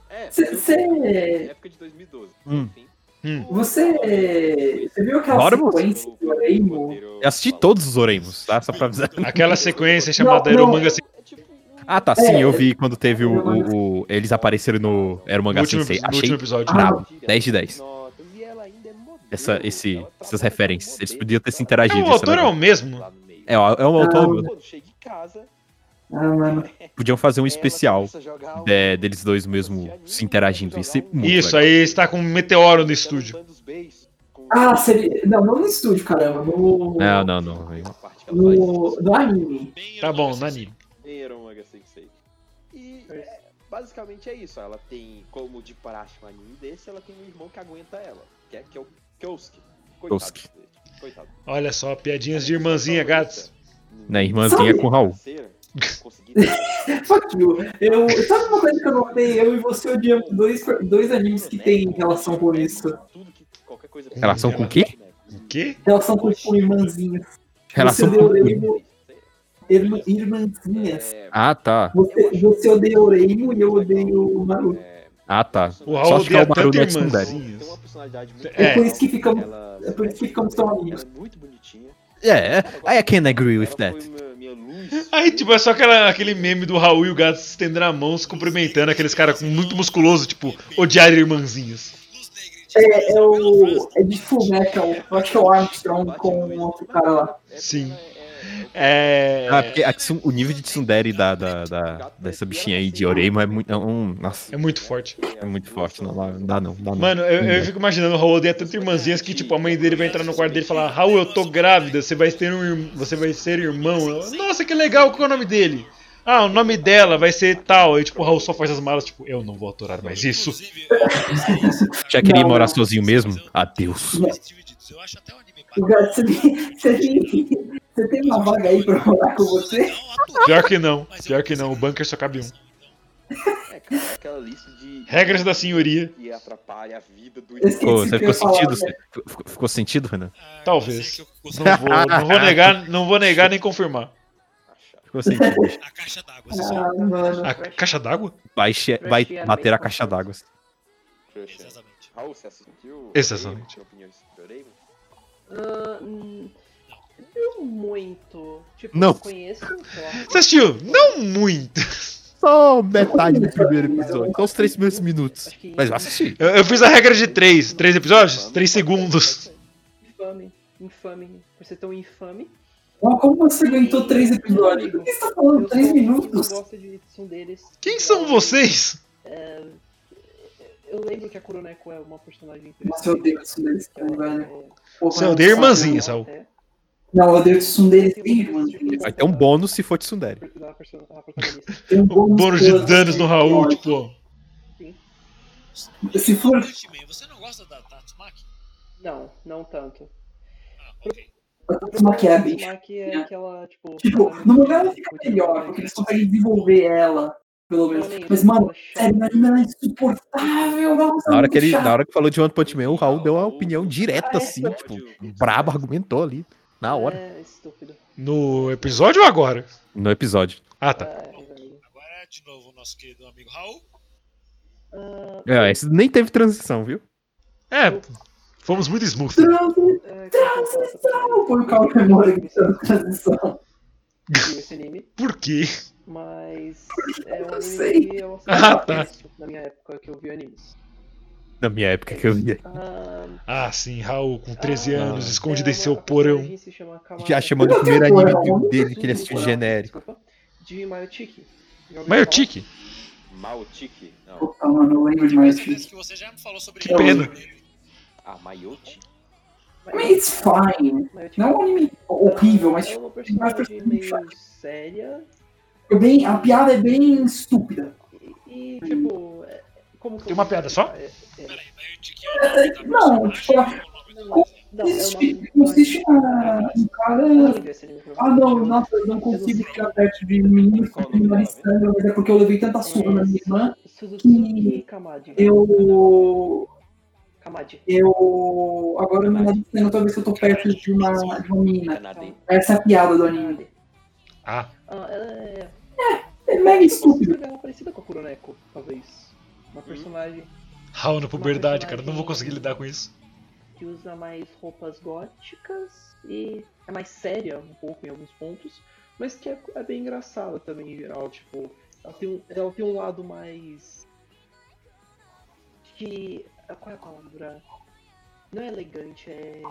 É, Cê- eu- cê- época de 2012. Hum. Enfim. Hum. Você. Você viu aquela Bora, sequência do Oreimo? Eu assisti todos os Oreimos, tá? Só pra avisar. Aquela sequência chamada Não, não. Eromanga Sensei. É tipo um- Ah, tá, sim, eu vi quando teve o. o- o- eles apareceram no Era o No Mangá último, Sensei. no Achei episódio. brabo. 10 de 10. Notas, e ela ainda é Essa, esse, ela essas referências. Eles podiam ter se ela- interagido. É, o autor é o mesmo. no meio. É, é um autor. Quando chega em casa, Ah. Podiam fazer um especial de- deles dois mesmo se interagindo. Isso é muito Isso, legal. aí está com um meteoro no estúdio. Ah, seria. Não, não no estúdio, caramba. No. Não, não, não. No, no anime. Tá bom, no anime. Basicamente é isso. Ela tem, como de praxe um anime desse, ela tem um irmão que aguenta ela, que é, que é o Kyosuke. Coitado. Coitado. Olha só, piadinhas de irmãzinha, gatos. Né, irmãzinha com o Raul. Consegui Fuck you. Eu, sabe uma coisa que eu notei? Eu e você odiamos dois, dois animes que tem relação com isso. Relação com o quê? O quê? Relação com, com irmãzinhas. Relação você com. Oreimo, irmã, irmãzinhas. É, Ah, tá. Você, você odeia Oreimo e eu odeio o Naruto. é, Ah, tá. O Só Raul acho que é odeia o Maru personalidade muito É por isso que ficamos- Ela- é por isso que ficamos tão amigos. Ela é muito bonitinha. É, I can agree with that. Aí, tipo, é só aquela, aquele meme do Raul e o gato se estendendo a mão, se cumprimentando, aqueles caras com muito musculoso, tipo, odiar irmãzinhas. É, é o. É de Full Metal. Eu acho que é o Armstrong com o outro cara lá. Sim. É. Ah, porque o nível de Tsundere da, da, da- dessa bichinha aí de Oreimo é muito. É um, nossa, É muito forte. é muito forte. Não, dá- não dá não. Dá não. Mano, eu, eu fico imaginando o Raul odeia tanto irmãzinhas que, tipo, a mãe dele vai entrar no quarto dele e falar: Raul, eu tô grávida, você vai ter um Você vai ser irmão. Nossa, que legal, qual é o nome dele? Ah, o nome dela vai ser tal. Aí, tipo, o Raul só faz as malas, tipo, eu não vou aturar mais isso. Já queria Não, morar não. sozinho mesmo? Adeus. Eu acho até o anime você tem, uma vaga aí pra morar com você? Pior que não, pior que não, o bunker só cabe um. então. É, cara, aquela lista de. Regras da senhoria. Que atrapalha a vida do que você ficou sentido? né? Você- Ficou, ficou sentido, Renan? Ah, Talvez. eu eu Não vou, não vou negar, não vou negar nem confirmar. Ficou sentido. A caixa d'água. você só- Ah, mano. A caixa d'água? Vai, vai bater a caixa d'água. Exatamente. Raul, você assistiu? Exatamente. Tem não muito. Tipo, Não. eu conheço, sei lá. Você assistiu? Não muito. Só metade do primeiro episódio. Só os três primeiros minutos. Que Mas vai assistir. Eu, eu fiz a regra de três. Três episódios? Três segundos. Infame. Infame. Por ser tão infame. Mas como você aguentou três episódios? Por que você tá falando Eu três sou- minutos? Eu gosto de deles. Quem são vocês? Eu lembro que a é uma personagem interessante. Nossa, eu odeio velho. é- Você odeia irmãzinha, Saul. é- Não, eu odeio Tsundere sem irmãzinha. Vai ter um bônus se for Tsundere. Tem um bônus, Bônus de danos no Raul, tipo. Se for- Você não gosta da Tatsumaki? Não, não tanto. Ah, ok. A Tatsumaki é a bicha. É aquela, tipo... Tipo, ela no é mangá ela fica melhor, boa, porque eles conseguem desenvolver ela, pelo menos. Mas, mano, é sério, no anime ela é insuportável. Nossa, Na hora, que ele, na hora que falou de One Punch Man, o Raul deu uma opinião direta, é? assim, tipo, brabo, argumentou ali, na hora, É, estúpido. No episódio ou agora? no episódio. Ah, tá. É. Agora, de novo, o nosso querido amigo Raul. Ah, É, esse nem teve transição, viu? É, fomos muito smooth. Transi- é, que eu essa Transição! Foi o Cauê Moura gritando transição. viu esse anime, Por quê? mas é um Eu anime sei. que eu Ah, tá. na minha época que eu vi animes. Na minha época que eu via. Ah, Ah, sim, Raul, com 13 Ah, anos, escondido é em seu porão. Já chamando o primeiro anime porão, dele que ele assistiu Porão, genérico. desculpa, De ouviu Mayotiki? Maotiki? Não. Puta, mano, eu lembro disso. que você já me falou sobre Que pena. Ah? Mas it's fine. Não é um anime horrível, mas É uma personagem meio séria é bem, a piada é bem estúpida. e, tipo... é- Como que Tem uma piada só? É- é- Peraí, é Não, tipo, ou é o nome do desenho? Não, é o Existe, nome. existe uma, um cara. Ah, não, nossa, eu não consigo chegar perto de meninos Qual o porque nome me dela? estranho, mas é porque eu levei tanta surra na minha irmã. Suzuki Kamadi. Eu. Eu. Agora eu me adiciona toda vez que eu tô perto de uma, de uma mina. Canadê. Essa é a piada do anime. Ah, Ah, ela é. É mega estúpido. Ela é parecida com a Kuroneko, talvez. Uma personagem Raul na puberdade, cara. Não vou conseguir lidar com isso. que usa mais roupas góticas e é mais séria um pouco em alguns pontos, mas que é, é bem engraçada também em geral, tipo, ela tem, um, ela tem um lado mais que qual é a palavra? Não é elegante, é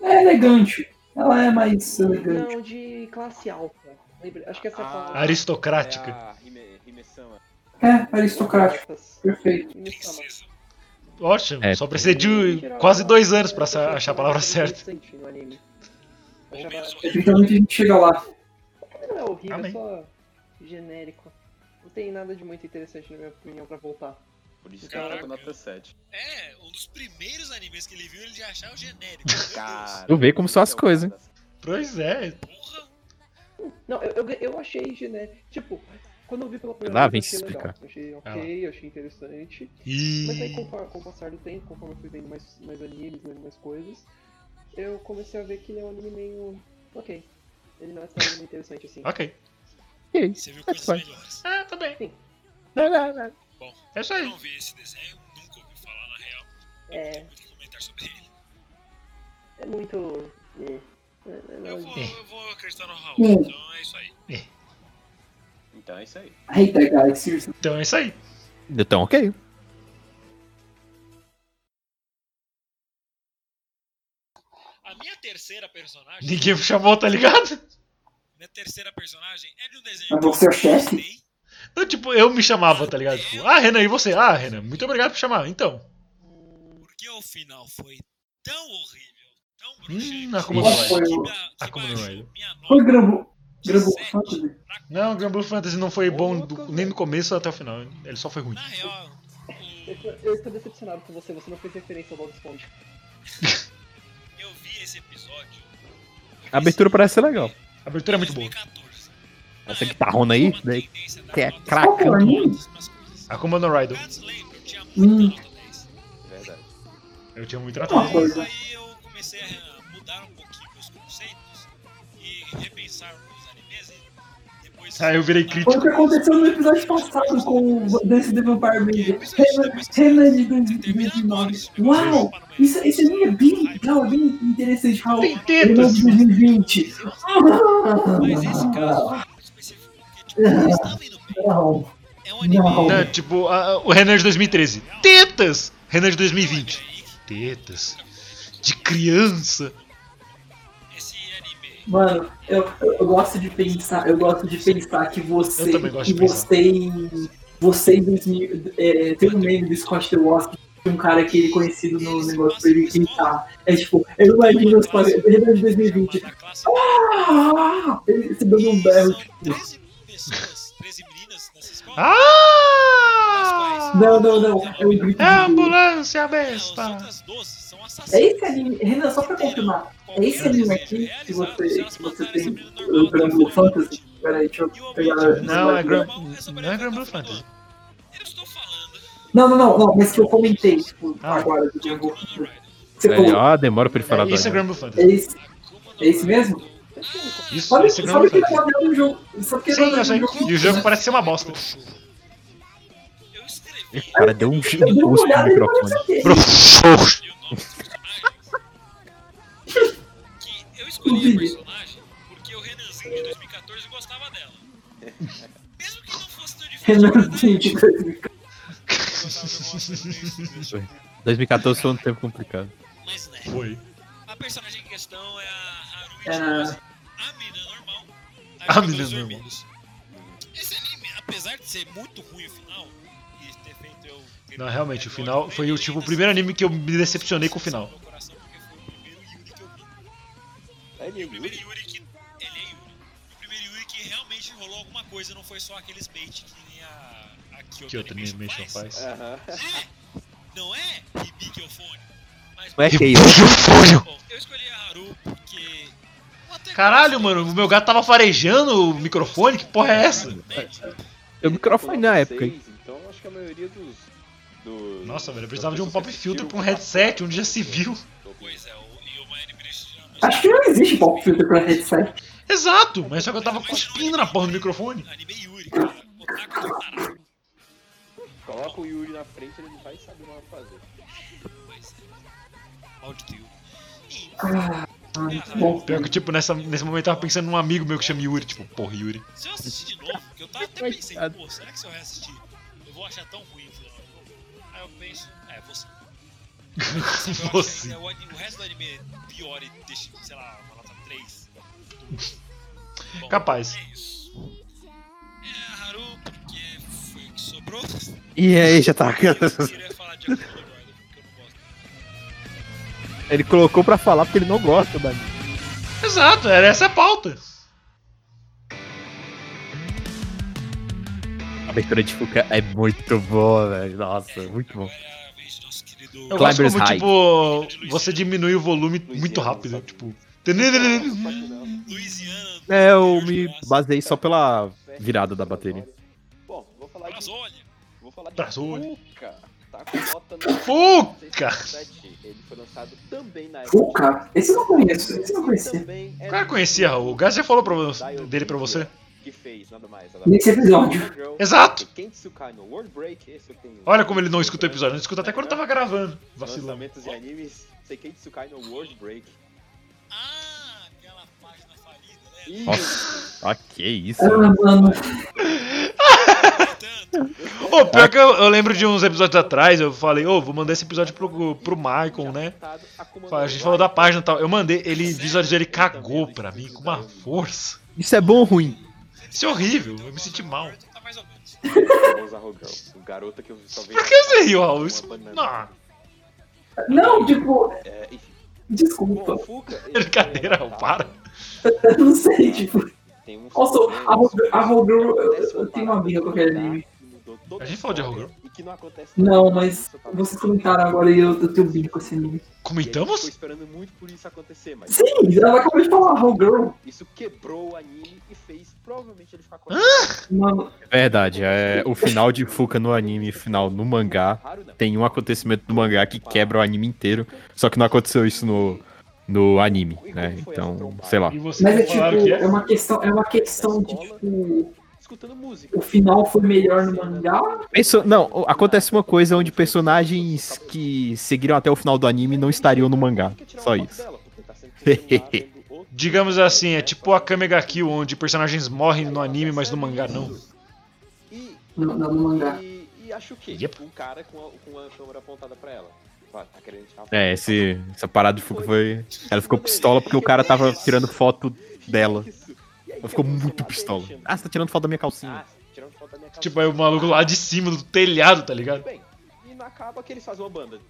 É elegante. Ela é mais elegante. não de classe alta. Lembra? Acho que essa é a Ah, palavra. Aristocrática. É a Hime-. É, aristocrático. Perfeito. Ótimo. É. Só precisei de quase dois anos pra achar a palavra certa. Eu Eventualmente a gente chega lá. Não é horrível, Amém. é só genérico. Não tem nada de muito interessante na minha opinião pra voltar. Por isso que tá nota 7. É, um dos primeiros animes que ele viu, ele já achava o genérico. Cara, Tu vê como são as coisas, hein? Pois é. Porra. Não, eu, eu, eu achei genérico. Tipo, quando eu vi pela primeira Lá vez, vem eu se legal. explicar. Eu achei Ah ok, eu achei interessante. Mas aí, E. com, com o passar do tempo, conforme eu fui vendo mais, mais animes, vendo mais coisas, eu comecei a ver que ele é um anime meio. Ok. Ele não é tão anime interessante assim. Ok. Ok. Você viu É, coisas vai. melhores. É, tá bem. Não, não, não. Bom, É isso eu aí. não vi esse desenho, nunca ouvi falar na real. Não É. tem muito o que comentar sobre ele. É muito. É, é, é, Eu vou, eu vou acreditar no Raul, então é isso aí. Então é isso aí. Guy, seriously. Então é isso aí. Então, ok. A minha terceira personagem. Ninguém me chamou, tá ligado? Minha terceira personagem é de um desenho Mas que eu você é o chefe? Eu, tipo, eu me chamava, tá ligado? Tipo, ah, Renan, e você? Ah, Renan, muito obrigado por chamar. Então. Porque o final foi tão horrível, tão bruxante. Hum, Akuma no que que Raido. minha sete Fantasy. Não, o Grand Blue Fantasy não foi bom do- nem do começo até o final. Ele só foi ruim. Na real, Eu eu tô decepcionado com você, você não fez referência ao Bob Esponja. eu vi esse episódio. A abertura parece ser legal. A abertura é muito boa. 2014. Essa Na guitarrona aí, daí, uma da que é cracando. Qual que é o anime? todas as coisas. Akuma no tinha Hum. muita nota 10. Verdade. Eu tinha muito Uma tratado. coisa. Aí eu comecei a Ah, eu virei Foi crítico. o que aconteceu no episódio passado com o Dance the Vampire Baby. Renan de 2019. Uau! Isso, anime é bem legal, bem interessante. Raul. Tem Renan tetas. de 2020. Mas esse caso é muito específico porque tipo, indo bem. É um anime. Não, tipo, a- o Renan de 2013. Tetas! Renan de 2020. Tetas. De criança. Mano, eu, eu gosto de pensar, eu gosto de pensar que você, que de pensar. você, você em 2000, é, tem um meme do Scott The Wasp, de um cara que é conhecido no negócio pra ele pintar. É tipo, eu imagino os Renan de 2020. Da classe Ah! Ele se dando um berro. São 13 pessoas, 13 meninas nessa escola. Ah! Não, não, não. É um grito É ambulância, as besta! Outras 12 são assassinas. É esse anime, Renan, só pra confirmar. É esse anime aqui que você, que você tem o Granblue Fantasy? Peraí, deixa eu pegar. Não, é Gran... Essa Não é Gran Blue. Fantasy. Eu estou falando. Não, não, não, não, mas que eu comentei, tipo, Ah. agora do Akuma no Fantasy. É, ó, demora pra ele falar É, do isso é anime. Gran Blue é Fantasy. esse, é esse mesmo? Isso, Sabe, esse é sabe Blue que ele é Fantasy. baseado no jogo. Sabe que ele é Sim, eu baseado sei. no jogo. E o jogo parece ser uma bosta. O cara deu um e não microfone. acertei. Professor! o nome dos personagens. que eu escolhi a personagem porque o Renanzinho de 2014 gostava dela. Mesmo que não fosse tão difícil. Renanzinho de 2014. Eu gostava, eu gosto desse- 2014 foi um tempo complicado. Mas né. Foi. A personagem em questão é a Haruhi É. A menina normal. A dos normal. Esse anime, apesar de ser muito ruim Não, realmente, o final foi o ele tipo o primeiro anime que eu me decepcionei com o final. o vi. É E o primeiro Yuri que. Ele é Yuri. E o primeiro Yuri que realmente rolou alguma coisa, não foi só aqueles bait que nem a, a Kyoto, Kyoto Animation faz. faz. Aham. É, não é Hibiki Eufone. Mas, Não é Que Keio. microfone! bom, eu escolhi a Haru porque. Caralho, mano, o meu gato tava farejando o microfone? Que porra é essa? realmente. Eu microfone na época, hein? Seis, Então acho que a maioria dos. Dos Nossa, velho, eu precisava de um pop filter pra um headset, onde já se viu. Pois é, o, e. Acho que não existe pop filter pra headset. Exato, mas só que eu tava cuspindo na porra do microfone. Anime Yuri, cara. Otaku do tarado. Coloca o Yuri na frente, ele não vai saber o que fazer. Pois é. Maldito Yuri. Ah, bom. Pior que, tipo, nessa, nesse momento eu tava pensando num amigo meu que chama Yuri, tipo, porra, Yuri. se eu assistir de novo, que eu tava até pensei, pô, será que se eu reassistir, eu vou achar tão ruim eu penso, é, você. Você. O, ani- o resto do anime pior e deixa, sei lá, uma nota 3. Bom, Capaz. É isso. É a Haru, porque foi o que sobrou. E aí, já tá. Eu queria falar de Akuma no Drive, porque eu não gosto. Ele colocou pra falar porque ele não gosta anime. Exato, era essa a pauta. Abertura de Fuka é muito boa, velho. Nossa, muito bom. Agora é a vez do nosso querido. Eu gosto Climbers como, High. tipo, você diminui o volume muito rápido, tipo... Louisiana. É, eu me baseei só pela virada da bateria. Bom, vou falar de. Vou falar de. Fuca. Tá com nota no Fuca! 6.7. Ele foi lançado também na Fuca? Esse eu não conheço, esse eu não conhecia. Também é O cara conhecia, Raul. O Gás já falou pra dele pra você. Que fez nada mais. nada Nesse episódio. Exato. Olha como ele não escuta o episódio. Não escuta até quando tava gravando. Vacilão. Lançamentos de animes. Seiketsukai no World Break. Ah, aquela página falida, né? Nossa, ok, isso. Ah. Ô, pior que eu, eu lembro de uns episódios atrás, eu falei, ô, vou mandar esse episódio pro, pro Michael, né? A gente falou da página e tal. Eu mandei, ele visualizou, ele cagou pra mim com uma força. Isso é bom ou ruim? Isso é horrível, eu me senti mal. Tá. O que eu. Por que você riu, Raul? Isso. Não. Não, tipo, É, enfim. Desculpa. Fuca. Brincadeira, Raul, para. Eu não sei, tipo. Tem um Also, segmento, a Rogue- a Rogue Girl, eu- tenho uma amiga com aquele anime. A gente falou de E que não acontece Não, nada. mas vocês comentaram agora e eu, eu tenho bico com esse anime. Ficou Comentamos? esperando muito por isso acontecer, mas Sim, ela acabou de falar Rogue Girl. isso quebrou o anime e fez provavelmente ele ficar com Mano, Verdade, é, o final de Fuka no anime e o final no mangá tem um acontecimento do mangá que quebra o anime inteiro, só que não aconteceu isso no, no anime, né? Então, sei lá. Mas é tipo, é é? uma questão, é uma questão de tipo. Escutando música. O final foi melhor no mangá? Perso- não, acontece uma coisa onde personagens que seguiram até o final do anime não estariam no mangá. Só isso. Digamos assim, é tipo a Kamega Kill, onde personagens morrem no anime, mas no mangá não. E, No, no, mangá. e, e acho que Yep. um cara com a, com a câmera apontada pra ela. Tá tá querendo tirar É, esse, essa parada de Fuka foi. Ela ficou pistola porque o cara tava tirando foto dela. Ela ficou muito pistola. Ah, você tá tirando foto da minha Ah, calcinha. tirando foto da minha calça. Tipo, aí o maluco lá de cima do telhado, tá ligado? Bem, e não acaba que eles fazem uma banda.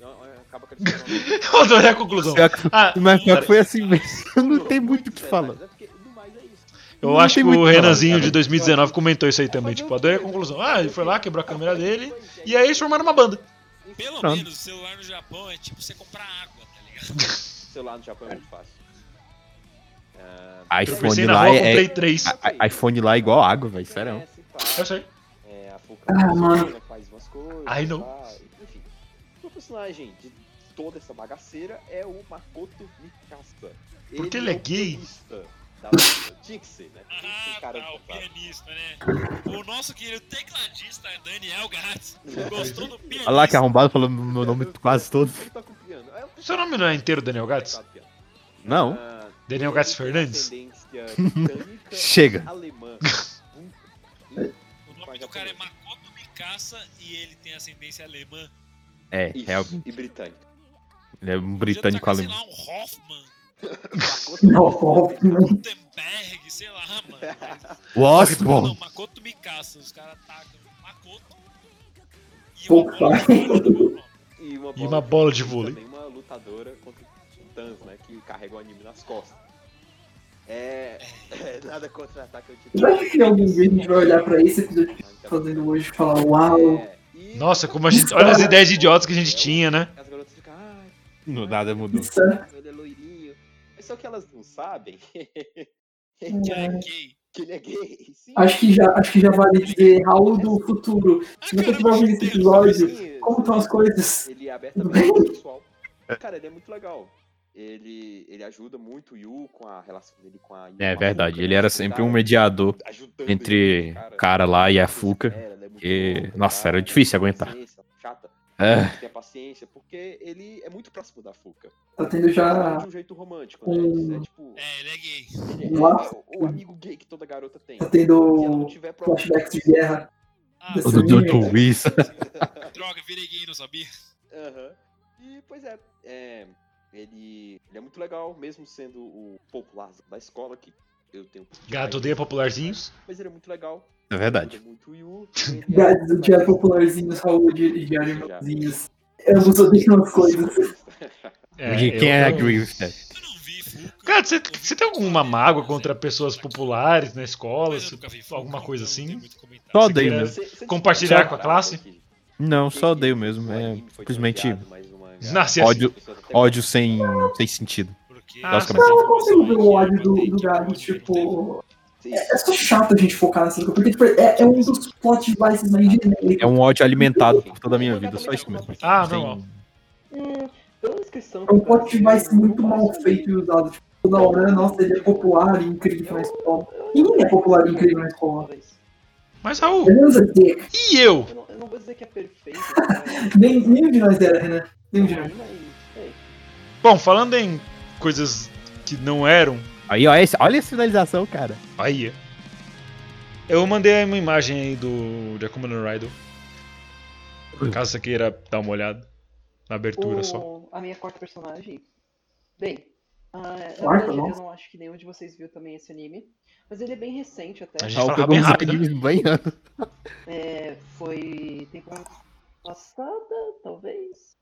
É, Acaba que eles fazem uma banda. A conclusão. Ah, Mas que foi assim mesmo. Não tem muito o que falar. É é eu não acho que o o Renanzinho de 2019 comentou isso aí também. Tipo, adorei a conclusão. Ah, ele foi lá, quebrou a câmera dele, e aí eles formaram uma banda. Pelo Pronto. menos o celular no Japão é tipo você comprar água, tá ligado? Celular no Japão é muito fácil. Ah, Eu iPhone lá rua, é. iPhone lá é igual água, velho. Sério. Eu sei. É, a Ah, mano. faz umas coisas. I know. pá, Enfim. O personagem de toda essa bagaceira é o Makoto Mikasa. Porque ele é o gay? Da banda. Tinha que ser, né? Tinha que ser Ah, cara tá, o pianista, né? O nosso querido tecladista Daniel Gats gostou do pianista. Olha lá que arrombado falando meu nome quase todo. Ele. É Seu nome não é inteiro Daniel piano. Não. Daniel tem Fernandes? ascendência britânica, Chega. alemã. O nome do cara é Makoto Mikasa e ele tem ascendência alemã. É, Isso, realmente. e britânico. Ele é um britânico tacar, sei alemão. lá, um Hoffman, Makoto Não, Hoffman. Gutenberg, sei lá, mano. Nossa, Não. Makoto Mikasa, os caras tacam Makoto. E uma bola de. E uma E uma bola de vôlei. Também uma lutadora contra titãs, né? Que carrega o anime nas costas. É. é nada contra ataque ao titã. Vai que algum vídeo a gente vai olhar pra esse episódio que tá fazendo hoje e falar, uau. É, e- Nossa, como a gente. Olha as ideias idiotas que a gente tinha, né? As garotas ficam, ai, No nada mudou. Isso, né? Ele é loirinho. Mas só que elas não sabem Que é gay. que ele é gay. Sim. Acho que já, acho que já vale dizer Raul do futuro. Se você tiver ouvindo esse episódio, como estão as coisas? Ele é abertamente homossexual. Cara, ele é muito legal. Ele, ele ajuda muito o Yu com a relação dele com a É com a verdade, Fuka, ele era né? sempre um Tá mediador ajudando entre o cara lá e a é muito que- louca, nossa, tá? era difícil aguentar. paciência, Chata. É. Tem paciência, porque ele é muito próximo da Fuka. Tá tendo já De um jeito romântico, né? um- É tipo. É, ele é gay. Ele é, Nossa. é o amigo gay que toda garota tem. tá Se ela não tendo flashbacks de guerra. Ah, do. Dr. Whis. droga, virei gay, não sabia? Aham. E, pois é, é, ele, ele é muito legal, mesmo sendo o popular da escola, que eu tenho Gato odeia popularzinhos. Mas ele é muito legal. É verdade. muito Yu. ele é Gatos do um Diário cara- Popularzinhos, Raul de Irmãozinhos. Ambos odeiam as coisas. É, De quem é agree with that? Cara, você, você tem alguma mágoa contra pessoas populares na escola? Alguma coisa assim? muito. Só odeio mesmo. Compartilhar com a classe? Não, só odeio mesmo. É simplesmente Nasce assim. Ódio- as pessoas até ódio sem, sem sentido. Porque Ah. Eu não consigo ver o ódio do, do tipo. Sim, É só chato a gente focar nessa coisa, porque tipo, é, é um dos plot devices mais genéricos. É um ódio alimentado por toda a minha vida, só isso mesmo. Ah, Sem- não. Hum. É um tá plot device muito mal feito e usado. Tipo, toda hora, nossa, ele é popular e incrível na escola. Ninguém é popular e incrível na escola. Mas Raul, e eu? Eu não, eu não vou dizer que é perfeito, mas... Nem, nenhum de nós era, né? De nós. mas, ei, Bom, falando em coisas que não eram, Aí, ó, esse- olha a finalização, cara. aí. Eu mandei uma imagem aí do de Akuma no Rider. Caso você queira dar uma olhada na abertura o- só. A minha quarta personagem. Bem, ah, na Quarta, eu não acho que nenhum de vocês viu também esse anime. Mas ele é bem recente até. A gente falava pegou bem uns animes bem. É, foi temporada passada, talvez?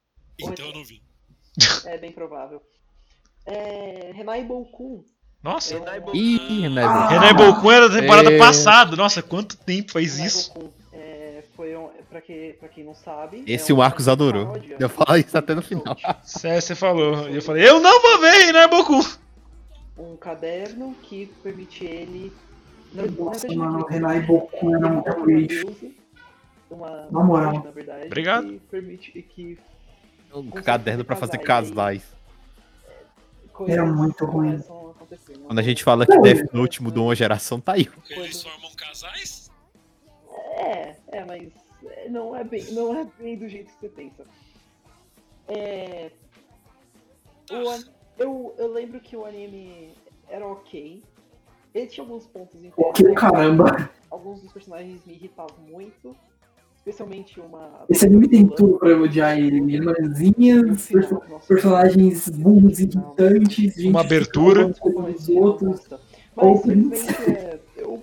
Então eu não vi. É bem provável. É, Renai Boukun. Nossa. É um- Ih, né? Ah, Renan Bokun era da temporada É. passada. Nossa, quanto tempo faz Renai isso? Boukun, é, foi um, pra, que, pra quem não sabe. Esse é o um Marcos adorou. paródia. Eu falo isso até no final. Cê- Você falou. E eu falei, eu não vou ver Renan Bokun. Um caderno que permite ele. Na, Nossa, mano, não o Renai Boku era um uma lixo. Uma, Na moral. na verdade, Obrigado. Que permite que Um caderno pra fazer casais. coisas Era muito ruim. Uma Quando a gente fala que Não, Death Note mudou uma geração, tá aí. Eles formam casais? É, é, mas é, não é bem, não é bem do jeito que você pensa. É, o eu, eu lembro que o anime era ok. Ele tinha alguns pontos Ok, interessantes. caramba. Alguns dos personagens me irritavam muito. Especialmente uma. Esse anime tem tudo pra eu odiar ele. Irmãzinhas, perso- personagens burros e irritantes, gente Uma abertura. coisa dos outros. Mas é, eu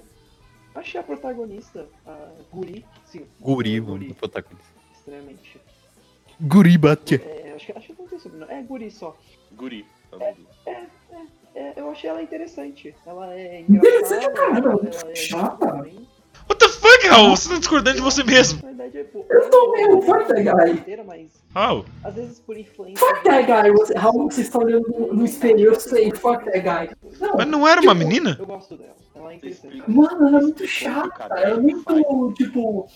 achei a protagonista, a Guri, sim. Guri, é, mano, o protagonista. Extremamente. Guri bate. É, acho, que, acho que não tem sobrenome. É Guri só. Guri. tá vendo? É, eu achei ela interessante. Ela é Interessante, engraçada. cara, ela é chata. também. What the fuck, Raul? Você tá discordando de você mesmo. Na verdade, é, Eu tô meio fuck that guy. mas Raul, às vezes por influência. Fuck that guy. Você, Raul, você está olhando no, no espelho, eu sei, fuck that guy. Não, mas não era uma menina? Eu gosto dela. Ela é interessante. mano, ela é muito chata. Ela é muito, tipo,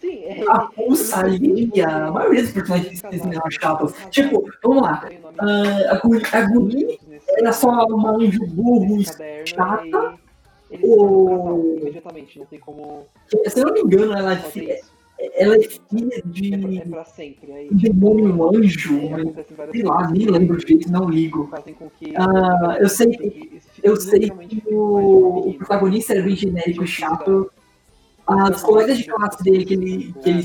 Sim, é. a pulsa alheia. A maioria dos personagens anime eram chatos. Tipo, vamos lá. Ah, a Guri, a Guri era só uma anjo burro, chata. Eles O- imediatamente, não tem como Se eu não me engano, ela é, ela é filha É pra, de é pra sempre. Aí, um demônio, um anjo, é, mas sei lá, coisas nem lembro direito, não ligo. que fazem com que- Ah, eu sei que- Eu filme sei que o, o protagonista era bem genérico e chato. As colegas de classe dele, que ele, que ele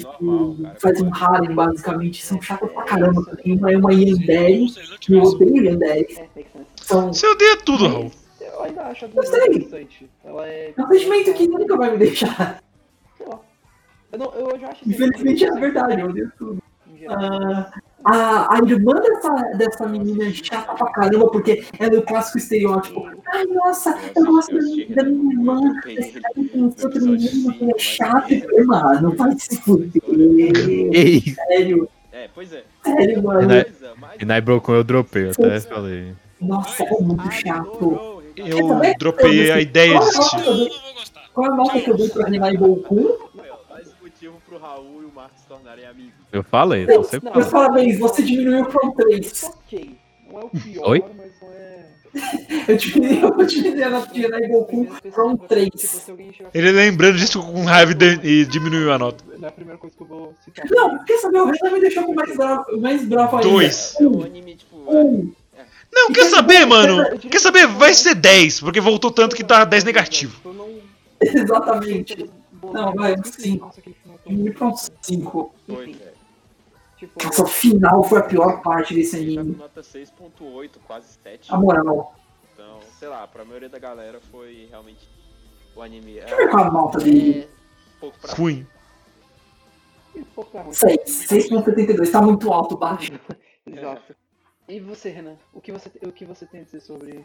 faz um harem, basicamente, são chatas pra caramba. Tem uma é uma ele não que eu odeio. É, sense. São Você odeia tudo, Raul. Eu ainda acho a interessante. Ela é. é um sentimento que nunca vai me deixar. Sei lá. Eu, não, eu já acho Infelizmente é verdade, eu odeio tudo. Ah, a, a irmã dessa, dessa menina é chata pra caramba, porque ela é o clássico estereótipo. Ai, nossa, eu gosto da minha, irmã. Esse cara tem outro menino que é chato. Falei, Mano, vai se fuder. Sério. É, pois é. Sério, mano. Coisa, mas- E na Broken eu dropei, eu até falei. Nossa, é muito chato. Eu dropei a ideia de assistir. Não. Qual a nota que eu dei pra Renai Goku? Motivo pro Raul e o Marcos se tornarem amigos. Eu falei, eu sempre Meus falo. parabéns, você diminuiu pra um 3. Ok. Não é o pior, Oi? mas não é. Eu diminuí, eu diminuí a nota de Renai Goku pra um 3. Tipo, se alguém chegar Ele lembrando disso com raiva e e diminuiu a nota. Não é a primeira coisa que eu vou citar. Não, quer saber? O Renan me deixou com mais bravo, mais bravo ainda. Dois. É um anime, tipo. um. Não, quer saber, mano? Quer saber? Vai ser 10, porque voltou tanto que tá 10 negativo. Exatamente. Não, vai, um 5. Nossa, aquele final tão- Diminuí pra um 5. Dois, velho. Tipo, Nossa, o final foi a pior parte desse anime. nota 6.8, quase 7. A moral. Então, sei lá, pra maioria da galera foi realmente o anime. Deixa eu ver qual a nota dele. É pouco pra ruim. 6. 6.72. Tá muito alto, baixo. Exato. E você, Renan? O que você, o que você tem a dizer sobre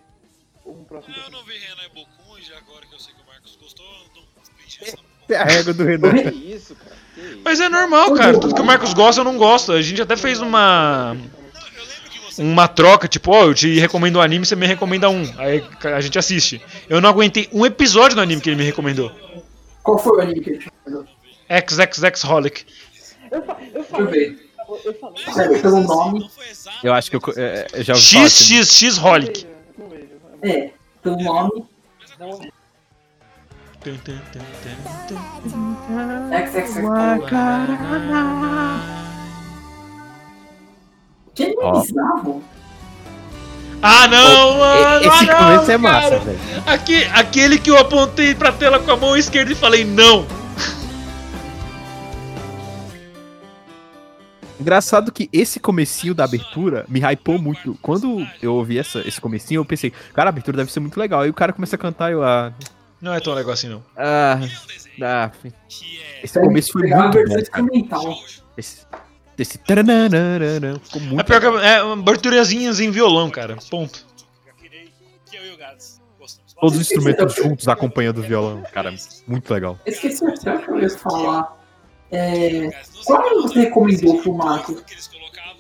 um próximo Eu não vi Renan e Bokun, e agora que eu sei que o Marcos gostou, eu não preenchi essa É a régua do Renan. Que isso, cara? Que isso? Mas é normal, cara. Tudo que o Marcos gosta, eu não gosto. A gente até fez uma. Não, eu lembro que você. Uma troca, tipo, ó, eu te recomendo um anime, você me recomenda um. Aí a gente assiste. Eu não aguentei um episódio do anime que ele me recomendou. Qual foi o anime que ele te mandou? XXX Holic. Eu, fa- eu Deixa eu falei, ver. Eu falei. Mas pelo foi assim, nome. Eu acho que eu, é, eu já ouvi falar assim. XXX Holic. É, pelo nome. Não, Ó. é bizarro? Ah, não, mano! Esse ah, não, começo é massa, velho. Aque- aquele que eu apontei pra tela com a mão esquerda e falei não. Engraçado que esse comecinho da abertura me hypou muito. Quando eu ouvi essa, esse comecinho, eu pensei, cara, a abertura deve ser muito legal. Aí o cara começa a cantar e eu, ah, Não é tão legal assim, não. ah, ah, é. esse começo foi a muito versão bom. Esse, esse ficou É muito pior que é aberturazinhas em violão, cara. Ponto. O. Todos os instrumentos juntos acompanhando o violão, cara, muito legal. Esqueci até que eu ia falar. É, qual qual você recomendou pro Marco? que eles colocavam.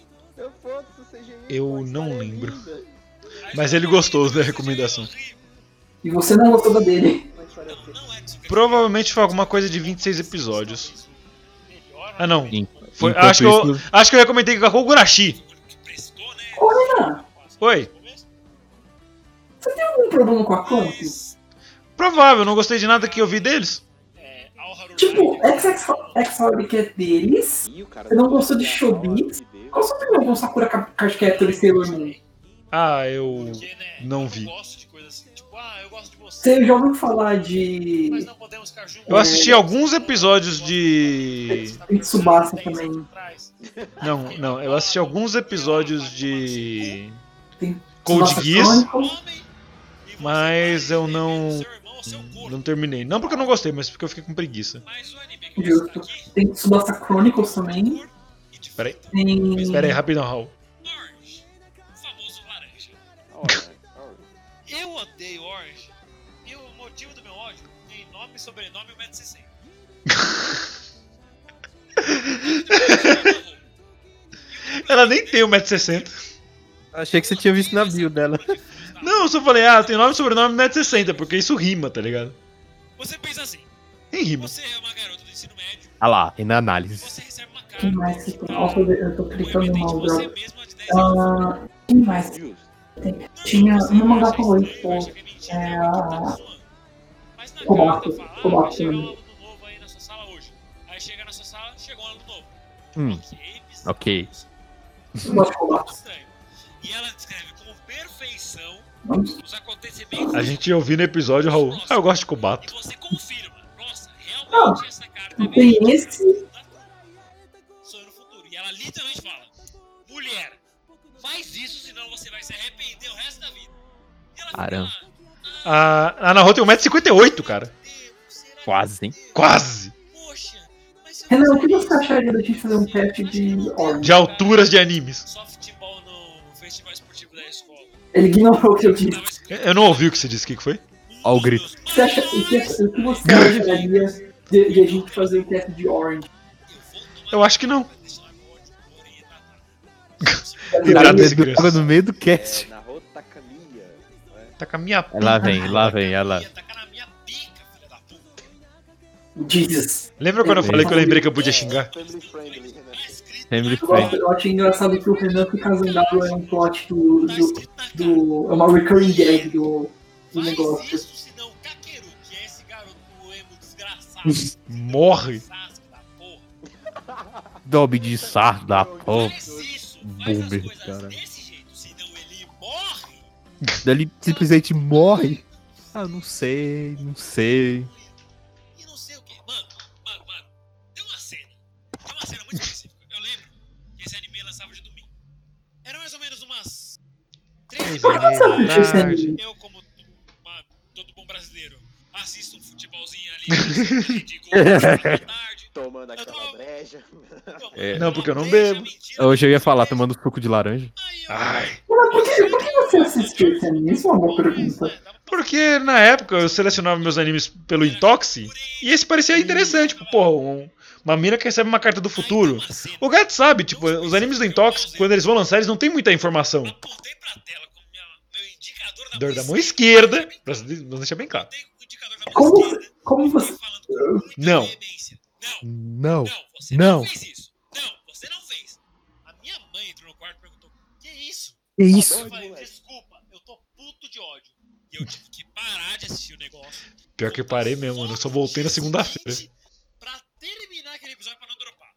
Eu a não é lembro. Mas ele gostou da recomendação. E você não gostou da dele. é Provavelmente foi alguma coisa de 26 episódios. Ah, não. Em- Foi, acho, que eu, isso- acho que eu recomendei que prestou, né? Ô, Renan, Oi. você tem algum problema com a Clamp? Provável, não gostei de nada que eu vi deles. Tipo, X-Holic é deles. Cara Você não tá gostou de que deu. Qual sua opinião com Sakura Ca- Card Captor e Sailor Moon? Ah, eu. né, não vi. assim, tipo, ah, eu gosto de você, Você já ouviu falar de. Eu assisti alguns episódios de. Tsubasa também? Não, não, eu assisti alguns episódios de. Tem Code Geass, mas eu não. Não terminei. Não porque eu não gostei, mas porque eu fiquei com preguiça. Mas o anime que eu vou citar Justo. aqui, Tem Tsubasa Chronicles também. de Peraí. Tem. Espera aí, rapidão, Raul. Orange, o famoso laranja. Eu odeio Orange. E o motivo do meu ódio tem nome, sobrenome e 1,60m. Ela nem tem 1,60m. Achei que você tinha visto na bio dela. Não, eu só falei, ah, tem nome, sobrenome e 1,60m, porque isso rima, tá ligado? Você pensa assim: Nem rima. você é uma garota do ensino médio, Ah lá, tem na análise. você recebe uma Quem carta. mais que tem? Ó, eu tô- clicando mal, você droga. mesma de 10 anos. Ah, quem mais tem? Tinha no mangá favorito, é é a- zoando. Mas na Kobato, ah, Kobato vai chegar um também. aluno novo aí na sua sala hoje. Aí chega na sua sala, chegou um aluno novo. Hum, Ok. Eu gosto de Kobato. Estranho. E ela descreve como perfeição os acontecimentos A gente ouviu no episódio, Raul. Ah, eu gosto de E Kobato. você confirma, nossa, Não, realmente essa carta é esse. Sonho no futuro. E ela literalmente fala: mulher, faz isso, senão você vai se arrepender o resto da vida. E fica Caramba. lá, A, Naho tem 1,58m, cara. Quase, hein? Quase. Poxa, Renan, o que você acharia da gente fazer um teste de? De alturas de animes. No festival esportivo da escola. Ele ignorou o que eu disse. Eu não ouvi o que você disse, o que que foi? Ó o grito. Você acha- o que, o que você acharia de, de a gente fazer o teste de Orange? Eu acho que não. Cuidado Cara, desse criança. no meio do cast. É, narrou Takamiya. né? Tá com a minha Lá vem, lá vem, olha lá. Ia tacar na minha pica, filha da puta. Jesus. Lembra quando eu falei que eu lembrei que eu podia xingar? Eu, gosto- friend. eu acho engraçado que o Renan fica zangado é um plot do. do, do é uma recurring gag do, do negócio. o é esse garoto emo desgraçado. Morre. Sasuke da porra. Dobby de sardo da porra. Boomer, cara. desse jeito, senão ele morre. Ele simplesmente morre. Ah, não sei, não sei. E não sei o que. Mano, mano, mano. Tem uma cena. Tem uma cena muito específica. Eu lembro que esse anime lançava de domingo. Era mais ou menos umas. E meia da tarde. tarde. Eu, como uma- todo bom brasileiro, assisto um futebolzinho ali de gol tarde. Tomando aquela breja. É. Não, porque eu não bebo. mentira, Hoje eu ia falar tomando suco de laranja. Eu- Ai. Mas por que, por que você assistiu esse anime? Isso é uma boa pergunta. Porque na época eu selecionava meus animes pelo Intoxi e esse parecia interessante. Tipo, porra, um- uma mina que recebe uma carta do futuro. O gato sabe, tipo, os animes do Intox, quando eles vão lançar, eles não tem muita informação. Indicador da Dor da mão esquerda, pra vamos deixar bem claro. Como, como você. Não. Não, Não. não, você não. Não. fez isso. Não, você não fez. A minha mãe entrou no quarto e perguntou: Que isso? Que isso? Eu falei: Desculpa, eu tô puto de ódio. E eu tive que parar de assistir o negócio. Pior que parei mesmo, mano. Eu só voltei na segunda-feira. Pra terminar aquele episódio pra não dropar.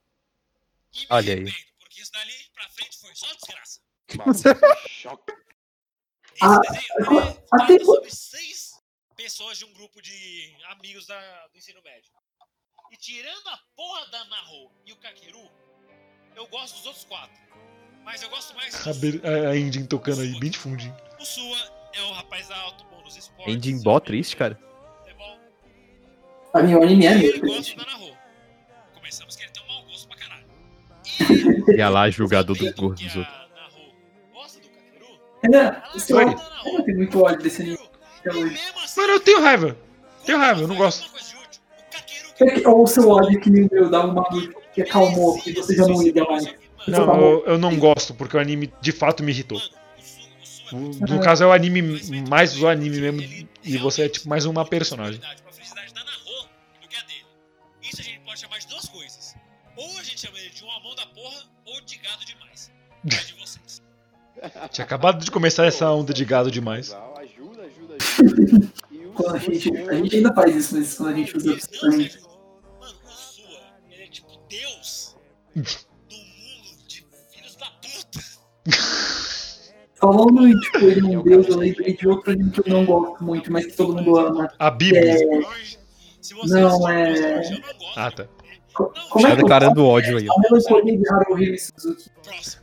E me Olha aí. Porque isso dali pra frente foi só desgraça. Choque. Esse Ah, desenho até trata sobre seis pessoas de um grupo de amigos da, do ensino médio. E tirando a porra da Naho e o Kakeru, eu gosto dos outros quatro. Mas eu gosto mais A, do be- a Indien tocando aí, bem de fundinho. O Sua é o rapaz alto, bom nos esportes. Ending bó triste, cara. futebol. A minha anime é E ele gosta da Naho. Começamos que ele tem um mau gosto pra caralho. Ia lá, julgador do gordo dos outros. Renan, você Oi. Renan tem muito ódio desse anime assim, Mano, eu tenho raiva. Tenho raiva, eu não gosto. Útil, o É que- Ou o seu ódio que nem o meu dá uma que acalmou, que você já não liga mais. Não, eu, eu não gosto, porque o anime de fato me irritou. O- No caso é o anime, mais o anime mesmo, e você é tipo mais uma personagem. Pra felicidade da Naho do que a dele. Isso a gente pode chamar de duas coisas. Ou a gente chama ele de um amão da porra, ou de gado demais. É. Tinha acabado de começar essa onda de gado demais. Ajuda, ajuda, ajuda. Quando a gente, Sua- a gente ainda faz isso, mas quando a gente usa principalmente. Sérgio. Mano, o Sua, ele é tipo Deus do mundo de filhos da puta. Falando em tipo, ele é um deus, eu lembrei de outro anime que eu não gosto muito, mas que todo mundo ama. A Bíblia. É, Se você Não, é- o Lost, eu não gosto. Ah, tá. Co- como Tá é que declarando ódio aí, Suzuki.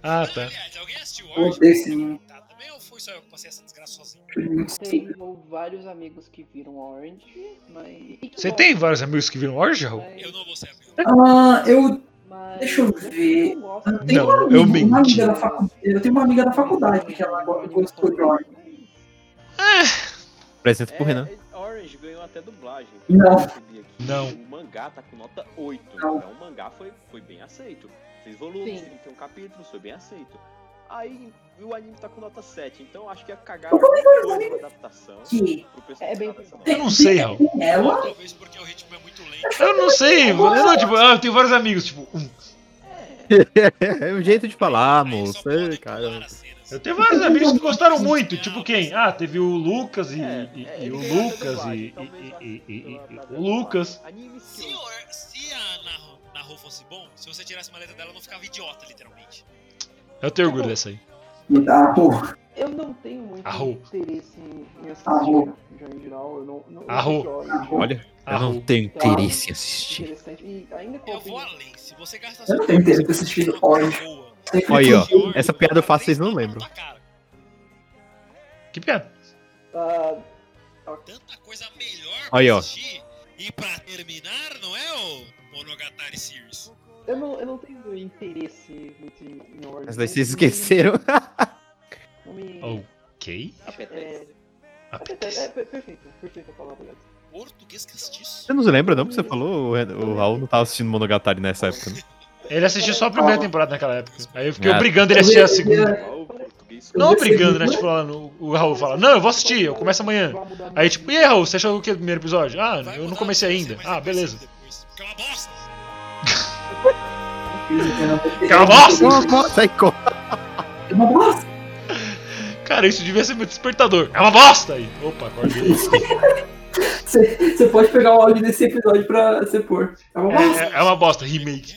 Ah, tá. alguém assistiu Orange? Tá, também ou foi só eu que passei essa desgraça sozinho? Tenho vários amigos que viram Orange, mas. Você tem vários amigos que viram Orange, Raul? mas- Eu não vou ser amigo. Ah, eu. mas Deixa eu ver. gostam. Eu tenho Não, uma, eu amiga, uma amiga da faculdade. Eu tenho uma amiga da faculdade que ela go- gostou de Orange. Apresenta pro É, Renan. Orange ganhou até dublagem. Não. Não. O mangá tá com nota 8. Não. Então o mangá foi, foi bem aceito. Seis volumes, Sim. 31 capítulos, foi bem aceito. Aí o anime tá com nota 7, então acho que ia cagar alguma coisa na adaptação. Que pro pessoal É bem. Eu não sei, Raul. tem ela. Talvez porque o ritmo é muito lento. Eu não sei. Eu não, tipo, ah, eu tenho vários amigos, tipo, um. É o jeito de falar, moço. pular cara. Eu tenho vários amigos que gostaram muito. Tipo quem? Ah, teve o Lucas e, É, e- e o Lucas e, e- e- e- e- o. Lucas. Se, eu- se a Naho, Naho fosse bom, se você tirasse uma letra dela, não ficava idiota, literalmente. Eu tenho orgulho dessa aí. Ah, porra. Eu não tenho muito Arro. interesse em assistir, Arro. já em geral. Eu não, não, eu Orange. Olha, eu não tenho interesse em assistir. E Eu vou além. Se você gastar Eu não tenho interesse em assistir Orange. Sempre Aí, ó. Essa piada eu faço, vocês não lembram. Que piada? Ah, Tanta coisa melhor Aí, pra ó. assistir. E pra terminar, não é o Monogatari Series? eu, não, eu não tenho interesse muito em em Orange. Mas daí vocês esqueceram. Não me... Ok. Apetece. É, apetece. É, per- perfeito, perfeita a palavra. Português castiço. Você não se lembra, não? Que você falou? O, Ren- o Raul não tava assistindo Monogatari nessa época, né? Ele assistiu só a primeira temporada naquela época. Aí eu fiquei É. obrigando ele a assistir a segunda. Não obrigando, né? Tipo, falando, o Raul fala, não, eu vou assistir, eu começo amanhã. Aí tipo, e aí, Raul, você achou o que do primeiro episódio? Ah, eu não comecei ainda. Ah, beleza. é uma bosta. Cala a bosta! Aí, co- É uma bosta. Cara, isso devia ser meu despertador. É uma bosta aí. Opa, acordei. Você você pode pegar o áudio desse episódio pra você pôr. É uma bosta. É, é uma bosta, remake.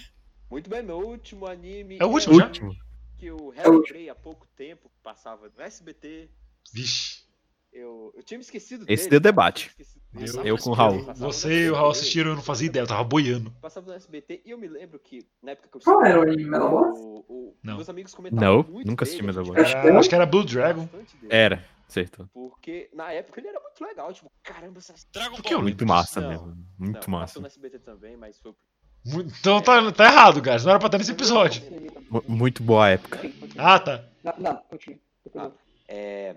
Muito bem, meu último anime. É o último já? Último. Que eu É relembrei há pouco tempo, passava no SBT. Vixe. Eu, eu tinha me esquecido Esse dele. deu debate. Eu- eu com o Raul. Passava Você e o Raul assistiram, eu não fazia ideia, eu tava boiando. Passava no SBT e eu me lembro que na época que eu Qual era o anime? Metal Não. meus amigos comentavam Não, muito nunca assisti Metal Boy. Acho que Era- não. acho que era Blue Dragon. Era, certo. Porque na época ele era muito legal, tipo, caramba, essa Dragon Ball. Muito massa Não, mesmo. Muito não, massa. Passou no SBT também, mas foi Então tá, tá errado, guys. Não era pra estar nesse episódio. Mu- Muito boa época. Ah, tá. Não, não, continua. Ah, é,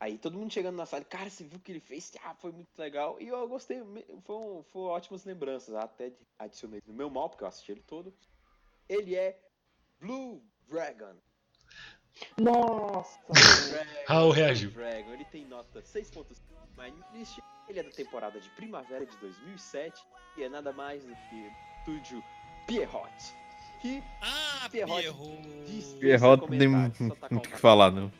aí todo mundo chegando na sala, cara, você viu o que ele fez? Ah, foi muito legal. E eu gostei, foram, foram ótimas lembranças. Até de- adicionei no meu mal, porque eu assisti ele todo. Ele é Blue Dragon. Nossa! Dragon, Raul reagiu. Blue Dragon. Ele tem nota 6.5 na. Ele é da temporada de primavera de 2007 e é nada mais do que Estúdio Pierrot. Que Ah, Pierrot Pierrot. Pierrot tacar muito o um que falar, não.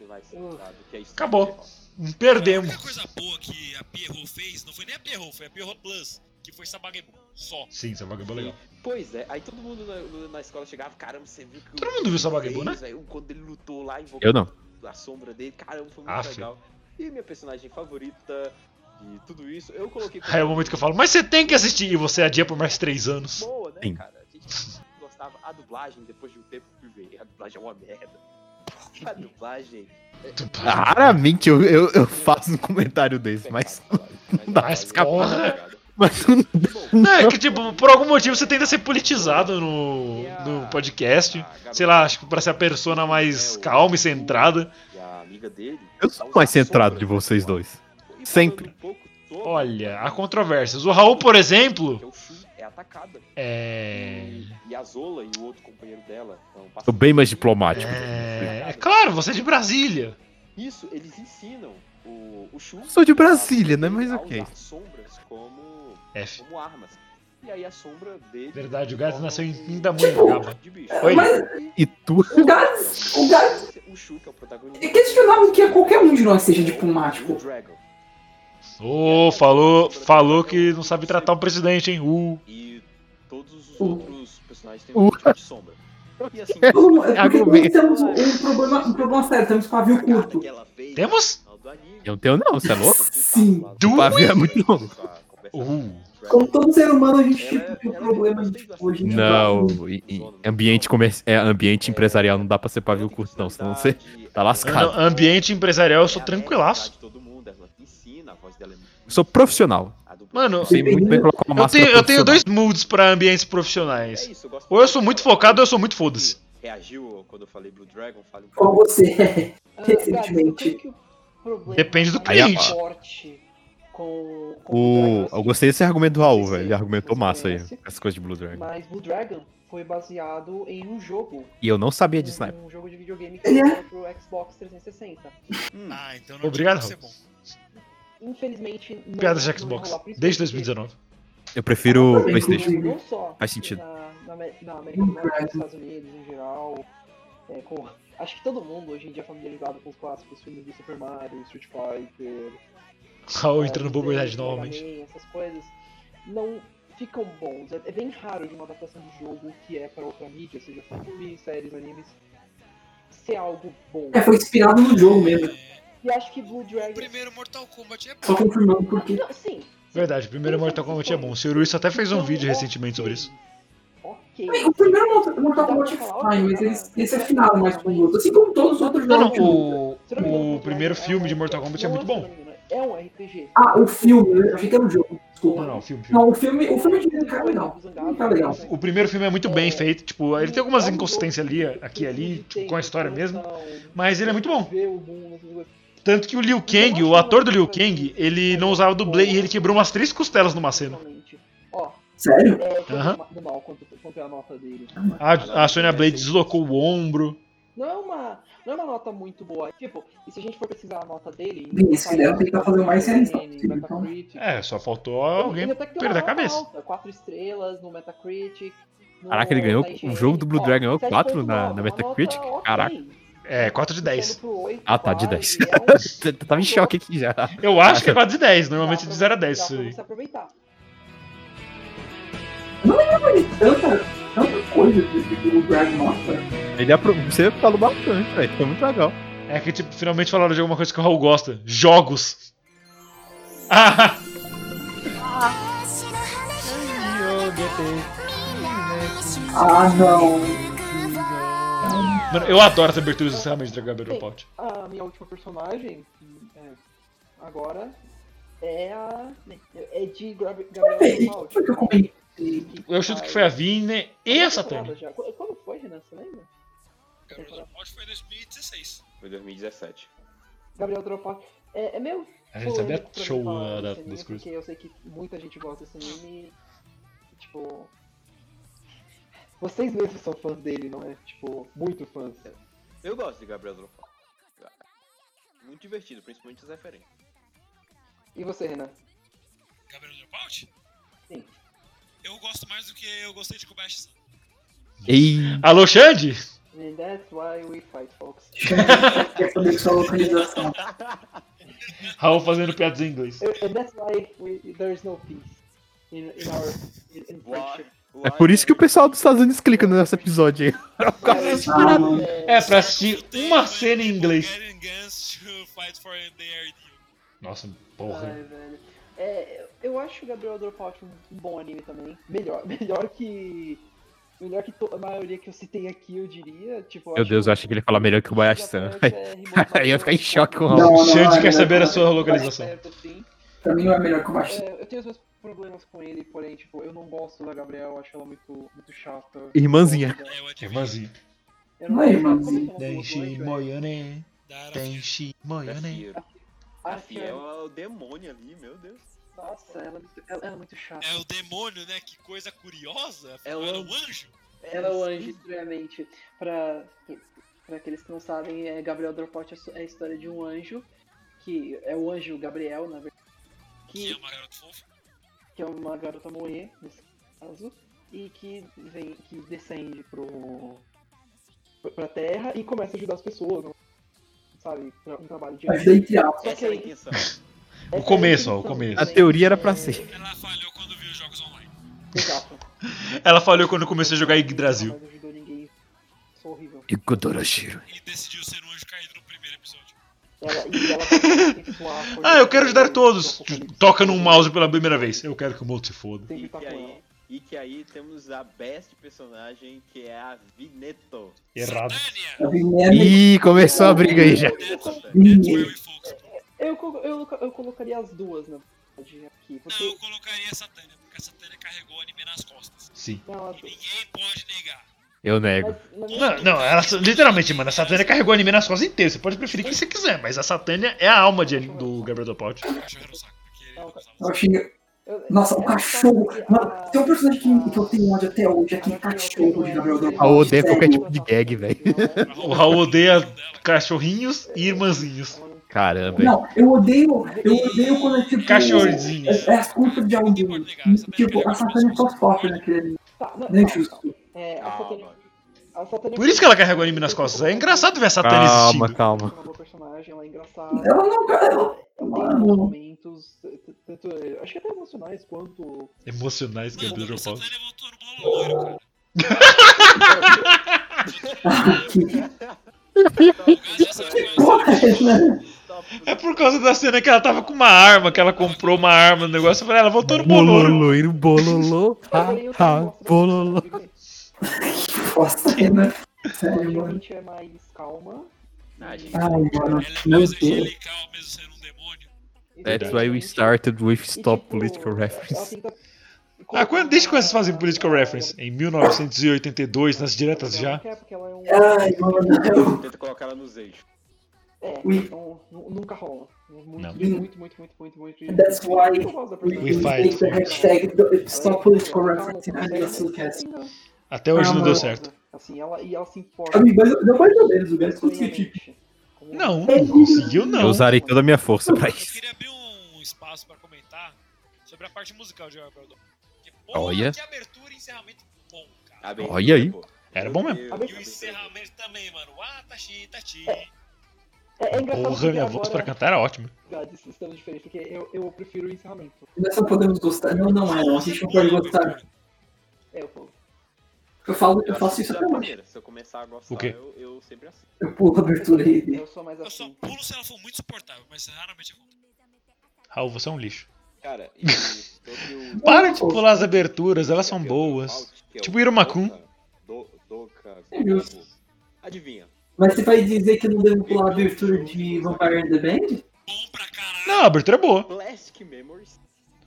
que é Acabou. Pierrot. A Perdemos. única coisa boa que a Pierrot fez não foi nem a Pierrot, foi a Pierrot Plus, que foi Sabagemon. Só. Sim, essa vagabunda é legal. Pois é, aí todo mundo na, na escola chegava, caramba, você viu que o. Todo mundo viu Sabagemon, né? aí, Quando ele lutou lá, invocou Eu não. a sombra dele, caramba, foi muito Aff. legal. E minha personagem favorita de tudo isso, eu coloquei. Aí é o momento que eu falo, mas você tem que assistir e você adia por mais três anos. Boa, né, Sim. cara? A gente gostava. A dublagem, depois de um tempo, fui ver. A dublagem é uma merda. A dublagem. Raramente eu, eu, eu faço um comentário desse, mas. não dá pra escapar. Mas Não, é que, tipo, por algum motivo você tenta ser politizado no, no podcast. Sei lá, acho que pra ser a persona mais calma e centrada. E a amiga dele. eu sou mais centrado de vocês dois. E Sempre. um pouco Olha, há controvérsias. O Raul, por exemplo, é o Shu, é atacada. é. E a Zola e o outro companheiro dela. Sou passam- bem mais diplomático. É, é claro, você é de Brasília. Isso, eles ensinam o, o Shu. Sou de Brasília, né? Mas ok. sombras como, F. como armas. E aí a sombra dele. Verdade, o Gats nasceu em Pindamonhangaba. de bicho. Oi? Mas E tu? o Gats, o Gats O Shu, que é o protagonista. é questionável que qualquer um de nós seja diplomático. O Dragon. Ô, falou, falou que não sabe tratar o presidente, hein? Uh. E todos os Uh. outros personagens têm Uh. um tipo de sombra. E assim, é porque temos um problema, um problema sério, temos pavio curto. Temos? Eu não tenho, não, você é louco? Sim. O pavio é muito longo. Uh. Como todo ser humano, a gente Ela- tipo, tem um ela- problema de, tipo, a gente Não, e- e ambiente, comerci... é, ambiente empresarial não dá pra ser pavio curto, não, senão você tá lascado. Não, ambiente empresarial, eu sou tranquilaço. Sou profissional. Mano, eu tenho, eu tenho dois moods pra ambientes É profissionais. gosto Ou eu sou muito focado ou eu sou muito foda-se. Reagiu quando eu falei Blue Dragon? Fale um Como você. Recentemente. Depende do mais cliente. forte com, com O... Dragon, Eu gostei desse argumento do Raul, velho. Ele argumentou massa aí, essas coisas de Blue Dragon. Mas Blue Dragon foi baseado em um jogo. E eu não sabia disso na época. Um jogo de videogame que Ele é? pro Xbox 360. Ah, então não Obrigado, ser bom. Infelizmente, não, Piada de Xbox. rolar, Desde porque 2019. Eu prefiro PlayStation. Não só Faz sentido. Na, na, Amé- na América do Norte, nos Estados Unidos em geral. é, com- acho que todo mundo hoje em dia é familiarizado com os clássicos filmes do Super Mario, Street Fighter. Raul é, entrando Mega novamente. Man, Essas coisas não ficam bons. É, é bem raro de uma adaptação de jogo que é para outra mídia, seja filme, séries, animes, ser algo bom. É, foi inspirado no jogo mesmo. E acho que Blue O Dragon. primeiro Mortal Kombat é Só bom. confirmando porque. Não, sim. Verdade, o primeiro Mortal Kombat é bom. O Sr. Ruiz até fez um vídeo recentemente sobre isso. Ok. O primeiro Mortal- Kombat é fine, mas eles, eles afinaram mais com o outro. Assim como todos os outros jogos. não, o, não o Blue primeiro Dragon filme é de Mortal Kombat é muito bom. engano, É um RPG. Ah, o filme, eu achei que era um jogo. Desculpa. Não, não, o filme, filme. Não, o filme, o filme de cara legal. Tá legal. O primeiro filme é muito bem feito, tipo, ele tem algumas inconsistências ali, aqui e ali, tipo, com a história mesmo, mas ele é muito bom. Tanto que o Liu Kang, o ator do Liu Kang, ele não usava dublê e ele quebrou umas três costelas numa cena. Sério? É a. A, Sonya Blade deslocou o ombro. Não é uma, não é uma nota muito boa. Tipo, e se a gente for pesquisar a nota dele... Bem, se quiser, tentar fazer o mais realista então. É, só faltou Ele alguém perder a cabeça. alta, quatro estrelas no Metacritic. no- Caraca, ele ganhou- o jogo do Blue Dragon ganhou 7.9, quatro na- na Metacritic? Caraca. É, 4 de 10. Puxando pro oito, Ah, tá, de quase, 10. é um- Eu tava em choque aqui já. Eu acho que é 4 de 10, normalmente é de 0 a 10 dá isso pra aí. você aproveitar. Tanta, tanta coisa do, Drag Nossa. Ele apro... Você falou bastante, velho. Foi muito legal. É que, tipo, finalmente falaram de alguma coisa que o Raul gosta. Jogos. Ah! Ah, não. Mano, eu adoro essa abertura dos encerramentos de Dragon Ball Pout. A minha última personagem, é, agora, é a. É de Gab- Gabriel que eu chuto que foi a Vine e a. Qu- Quando foi, Renan? Você lembra? Gabriel Dropout foi em 2016. Foi 2017. Gabriel Dropout. É, é meio. A gente sabia show da- da- desse anime, das coisas. Porque eu sei que muita gente gosta desse anime. Tipo. Vocês mesmos são fãs dele, não é? Tipo, muito fãs. Eu gosto de Gabriel Dropout. Muito divertido, principalmente as referências. E você, Renan? Gabriel Dropout? Sim. Eu gosto mais do que eu gostei de Kobayashi-san. Ei, Alô, Xande? And that's why we fight, folks. Localização. Raul fazendo piadas em inglês. And that's why we, there's no peace in, in our in, in friendship. É por isso que o pessoal dos Estados Unidos clica nesse episódio aí. Ah. É, pra assistir uma cena em inglês. Nossa, porra. Ai. É, eu acho o Gabriel Dropout um um bom anime também. Melhor, melhor que. Melhor que a maioria que eu citei aqui, eu diria. Tipo, Meu Deus, eu achei que ele ia falar melhor que o Bayashi-san. Aí eu ia ficar em choque com o Raul. Xande quer saber a sua localização. Pra mim não é melhor que o. É, eu tenho meus problemas com ele, porém, tipo, eu não gosto da Gabriel, acho ela muito, muito chata. Irmãzinha. É. Eu não é irmãzinha. Denshi Moyone. Dara Denshi A Moyone. Fiel. A A Fiel é o demônio ali, meu Deus. nossa, ela, é muito- ela, ela é muito chata. É o demônio, né? Que coisa curiosa. É Afinal, o Era um anjo. Ela é o anjo, estranhamente. Pra, pra aqueles que não sabem, é, Gabriel Dropout é so- é a história de um anjo, que é o anjo Gabriel, na verdade, Que é que, uma garota fofa. Que é uma garota moe, nesse caso, e que vem, que descende pro, pra terra e começa a ajudar as pessoas, sabe, pra um trabalho de Ajuda entre aspas. Essa é a intenção. O começo, ó, o começo. A teoria era pra ser. Ela falhou quando viu jogos online. Exato. Ela falhou quando comecei a jogar Yggdrasil. Não ajudou ninguém. Sou horrível. E decidiu ser um Ela, e a Ah, eu quero ajudar todos. do Apocalipse. Toca num mouse pela primeira vez. Eu quero que o mundo se foda. E tá que, aí, e que aí temos a best personagem, que é a Vineto. Errado. Ih, começou a briga aí já. Eu, eu, eu colocaria as duas, na verdade, aqui. Não, Porque eu colocaria a Satânia, porque a Satânia carregou o anime nas costas. Sim. não, ela- E ninguém pode negar. Eu nego. Não, não, ela, literalmente, mano, a Satânia carregou o anime nas costas inteiras. Você pode preferir quem você quiser, mas a Satânia é a alma de, do Gabriel. O eu- Nossa, o cachorro. que Mano, tem um personagem que, que eu tenho ódio até hoje, aquele cachorro de Gabriel Dropout. A odeia qualquer tipo de gag, velho. O Raul odeia cachorrinhos e irmãzinhos. Caramba? Não, eu odeio. Eu odeio quando é tipo. Cachorrinhos. É, é as culpas de alguém. Tipo, a Satânia só sofre naquele anime. Tá, não, Não é calma. justo. É, a Calma. Satânia. Satânia Por isso que ela carregou o anime nas costas. É engraçado ver a Satânia Calma, existindo. calma. é uma boa personagem, ela é engraçada. Ela não. Bons momentos, tanto, acho que até emocionais quanto. Emocionais voltou no bolo loiro, cara. É por causa da cena que ela tava com uma arma, que ela comprou uma arma no negócio. Eu falei, ela voltou no boloro. Bololoiro, bololô, ha, eu ha, bololô. Satânia, Bosta, né? Ela Sério, mano. geralmente é mais calma. Ah, gente. Ai, mano. Ela é Meu mais Deus. angelical, mesmo sendo um demônio. That's why we started with e, stop tipo, political reference. Ah, quando, desde quando vocês fazem political reference? Em 1982, nas diretas já? é Ai, mano. Tenta colocar ela nos eixos. É, então nu- nunca rola. Muito, Não. muito, muito, muito, muito, muito, muito. That's why We, fight hashtag Stop Political Reference in ela- Anivacilocast. Até hoje Ah, não deu mano. certo. Assim, ela, e ela se importa. Amigo, mas deu mais ou menos, o Gans conseguiu, tipo. Não, não conseguiu Eu não. usarei toda a minha força pra Eu isso. queria abrir um espaço pra comentar sobre a parte musical de porra, Olha. que abertura e encerramento bom, cara. Bem, Olha aí. pô. Era bom mesmo. E o encerramento também, mano. Ah, tachi, tachi. É, é engraçado Porra, minha voz pra cantar era ótima. Gades, estamos diferentes, porque eu, eu prefiro o encerramento. Nós só podemos gostar. Não, não é, não. A gente não pode gostar. É, eu falo. Eu falo, eu faço isso até hoje. Se eu começar a gostar, O quê? Eu, eu sempre assisto. Eu pulo a abertura aí. Eu sou mais Eu só assim. pulo se ela for muito suportável, mas raramente acontece. Raul, você é um lixo. Cara, e sobre o... Para de pular as aberturas, elas são boas. É o Tipo Irumakun. É justo. Adivinha. Mas você vai dizer que não devo pular a abertura de Vampire and the Band? Bom pra caralho. Não, a abertura é boa.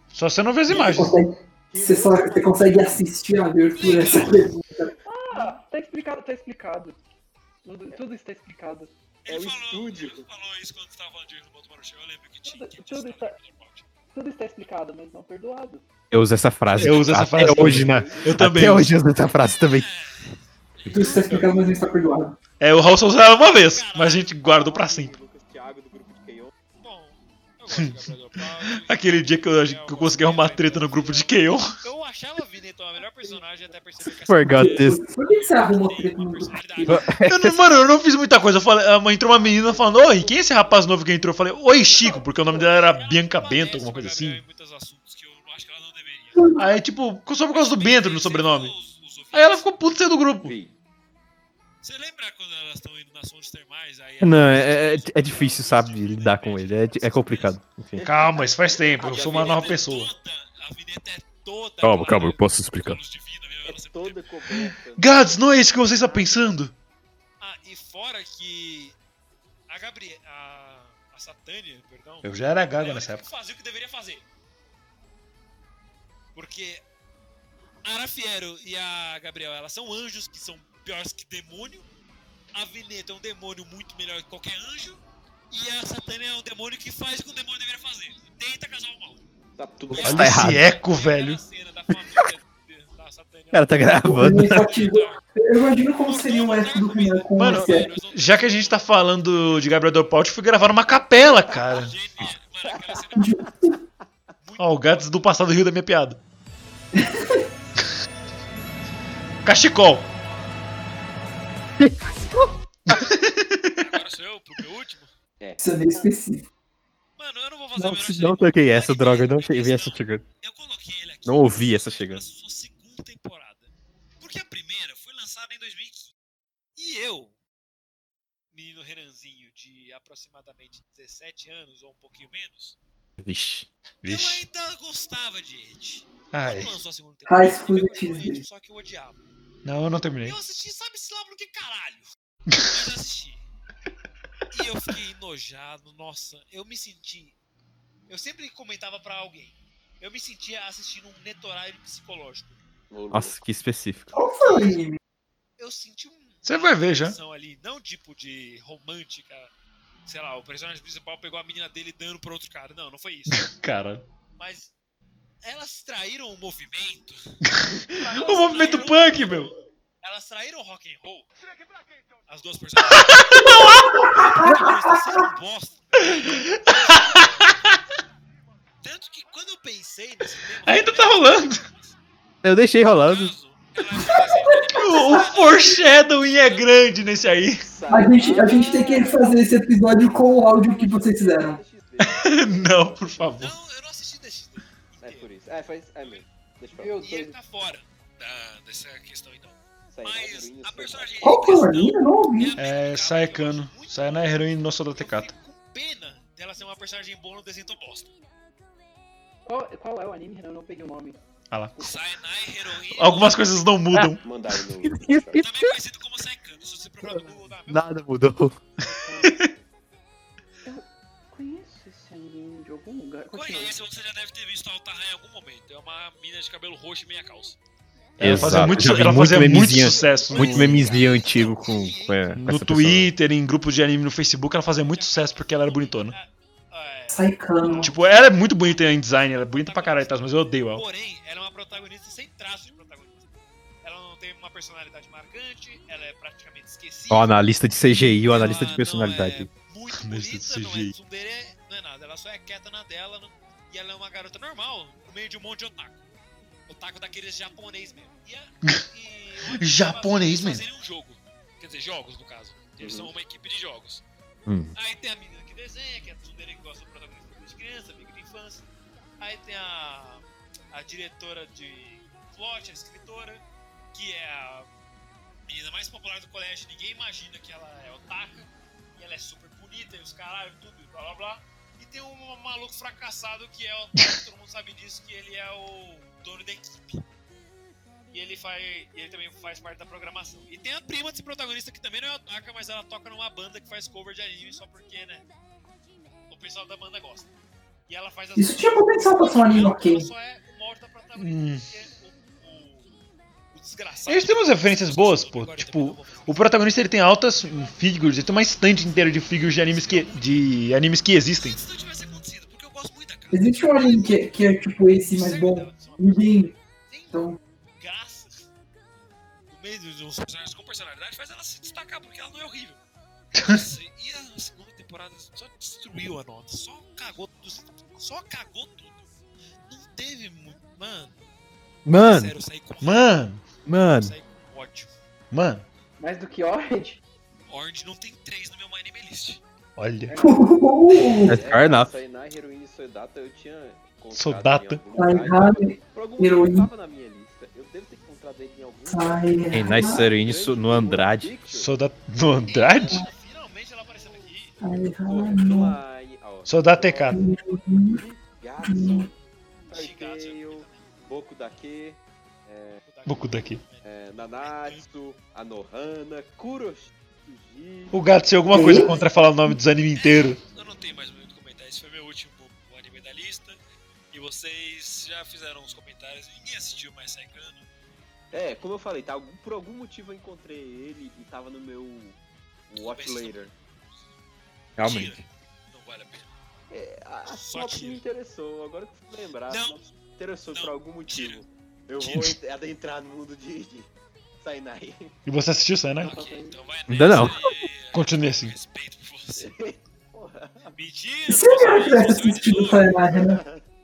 Só você não vê as Você imagens. consegue, você, só, você consegue assistir a abertura essa pergunta. Ah, tá explicado, tá explicado. Tudo, tudo está explicado. É Ele o falou, estúdio. Ele falou isso quando tava falando de Remoto Maruchan. Eu lembro que tinha. Que Tudo tinha está- Tudo está explicado, mas não perdoado. Eu uso essa frase. Eu uso essa Até frase hoje, também. né? Eu também. Até hoje eu uso essa frase também. Tudo está explicado, mas não está perdoado. É, o Raul só usou ela uma vez, mas a gente guardou pra sempre. Aquele dia que eu, que eu consegui arrumar treta no grupo de Keion. Eu achava a Vineta a melhor personagem até perceber que essa Forgot this. Por que você arrumou treta no grupo? personalidade. Eu não- mano, eu não fiz muita coisa. Eu falei, ah, entrou uma menina falando, oi, quem é esse rapaz novo que entrou? Eu falei, oi, Chico, porque o nome dela era Bianca Bento, alguma coisa assim. Aí, tipo, só por causa do Bento no sobrenome. Aí ela ficou puta de sair do grupo. Vi. Você lembra quando elas estão indo nas fontes termais? Aí Não, é, é, é difícil, sabe, lidar com ele. É, é complicado. Enfim. Calma, isso faz tempo, eu sou uma nova pessoa. A Vineta é toda. Calma, calma, eu posso explicar. divina? É toda coberta. Gads, não é isso que você está pensando? Ah, e fora que. A Gabriela. A, a Satânia, perdão. Eu já era gaga nessa época. fazia o que deveria fazer. Porque a Arafiero e a Gabriel, elas são anjos que são piores que demônio. A Vineta é um demônio muito melhor que qualquer anjo. E a Satânia é um demônio que faz o que o demônio deveria fazer. Tenta casar o mal. Tá tudo Olha Tá esse errado. eco, Aquela velho. Cara, tá gravando. Eu imagino como seria um eco do Renan com Mano, esse eco. Já que a gente tá falando de Gabriel Del Paut, fui gravar numa capela, cara. Genial. Mano, aquela cena é Ó, o Gads do passado riu da minha piada. Cachecol. Agora sou eu, pro meu último. Isso é meio específico. Mano, eu não vou fazer Não, a menor não toquei essa droga, não vi essa chegando. Eu coloquei ele aqui. Não ouvi essa na chegando. sua segunda temporada. Porque a primeira foi lançada em 2015. E eu, menino Renanzinho de aproximadamente 17 anos ou um pouquinho menos, Vixe. eu ainda gostava de Ed. Ai. Quando lançou a segunda temporada, School eu. Ed, só que eu odiava. Não, eu não terminei. Eu assisti, sabe-se lá por que caralho. Mas eu assisti. E eu fiquei enojado, nossa, eu me senti. Eu sempre comentava pra alguém. Eu me sentia assistindo um netorário psicológico. Nossa, que específico. Eu senti um. Você vai ver já. ali, não tipo de romântica. Sei lá, o personagem principal pegou a menina dele dando pra outro cara. Não, não foi isso. Cara. Mas elas traíram o movimento. O movimento punk, meu. Elas traíram o rock and roll. As duas personagens. Tanto que quando eu pensei nesse tema. Ainda tá rolando. Eu deixei rolando. O, o foreshadowing é grande nesse aí. A gente, a gente tem que fazer esse episódio com o áudio que vocês fizeram. Não, por favor. Não, É. É, faz. É mesmo. Deixa eu falar. Eu E ele tá fora da, dessa questão então. Aí, Mas heroína, a isso personagem. Qual que é anime? Eu não ouvi. É Saekano. Sai na heroína no Soda fico com pena dela ser uma personagem boa no desenho bosta. qual, qual é o anime, Renan? Eu não peguei o nome. Ah lá. Saenai Heroína. Algumas coisas não mudam. Mandaram no. Também conhecido como Saekano. Se você procurar no Google, dá. Nada mudou. Continua. Conhece, você já deve ter visto a Altaha em algum momento. É uma mina de cabelo roxo e meia calça. Ela fazia Exato. muito, Já vi ela muito fazia muito memezinho- sucesso. Muito no- memezinho antigo com, com, é, com No Twitter, em grupos de anime no Facebook, ela fazia muito sucesso porque ela era bonitona. Saicano. Tipo, ela é muito bonita em design, ela é bonita pra caralho, mas eu odeio ela. Porém, ela é uma protagonista sem traço de protagonista. Ela não tem uma personalidade marcante, ela é praticamente esquecida. Ó, na lista de CGI ou na lista de personalidade. É muito bonita, de não CGI. é tsundere, é. Ela só é quieta na dela não- e ela é uma garota normal, no meio de um monte de otaku. Otaku daqueles japonês mesmo. E a- e Japonês eles mesmo. fazerem um jogo. Quer dizer, jogos no caso. Eles são uma equipe de jogos. Hum. Aí tem a menina que desenha, que é a tsundere que gosta do protagonista desde criança, amigo de infância. Aí tem a, a diretora de plot, a escritora, que é a menina mais popular do colégio. Ninguém imagina que ela é otaka. E ela é super bonita e os caralho, tudo, e blá blá blá. E tem um maluco fracassado que é todo mundo sabe disso, que ele é o dono da equipe. E ele faz. e ele também faz parte da programação. E tem a prima desse protagonista que também não é otaka, mas ela toca numa banda que faz cover de anime só porque, né? O pessoal da banda gosta. E ela faz as Isso tinha potencial pra ser um anime ok. ela só é protagonista, Hum. porque Eles têm umas referências boas, pô. Tipo, o protagonista ele tem altas figures, ele tem uma estante inteira de figures de animes que, de animes que existem. Se isso não tivesse acontecido, porque eu gosto muito da cara. Existe um anime que, que é tipo esse, mas bom. Ninguém. Então, graças no meio de uns personagens com personalidade faz ela se destacar, porque ela não é horrível. E a segunda temporada só destruiu a nota, só cagou tudo, só cagou tudo. Não teve muito. Mano, Mano, Mano, mano. mano, Mais do que Orange? Orange não tem 3 no meu My Anime List. olha. That's fair enough. Sainá, Heroine e Sodata eu tinha lugar, Por algum motivo Heroine. ele tava na minha lista. Eu devo ter encontrado ele em algum Sai. Em Nice Heroine no Andrade. Sou da. No Andrade? Finalmente ela apareceu aqui. Sou da TK. Gatsu, Taiteo, Boku Dake, Boku daqui. é, Nanatsu, Anohana, Kuroshi, O gato tem alguma coisa contra falar o nome dos animes inteiro. Eu não tenho mais muito comentário. Esse foi meu último anime da lista. E vocês já fizeram uns comentários. Ninguém assistiu mais Saikano. É, como eu falei, tá, por algum motivo eu encontrei ele e tava no meu Watch Later. Realmente. Tira. Não vale a pena. É, a a Só me interessou, agora que eu fui lembrar, Não. me interessou Não. por algum motivo. Tira. Eu vou ent- adentrar no mundo de, de Sainai. E você assistiu né? Ok, então vai Ainda não. e- Continue assim. Respeito por você. Porra. Mentira! Se eu não tivesse assistido. Sailor, né?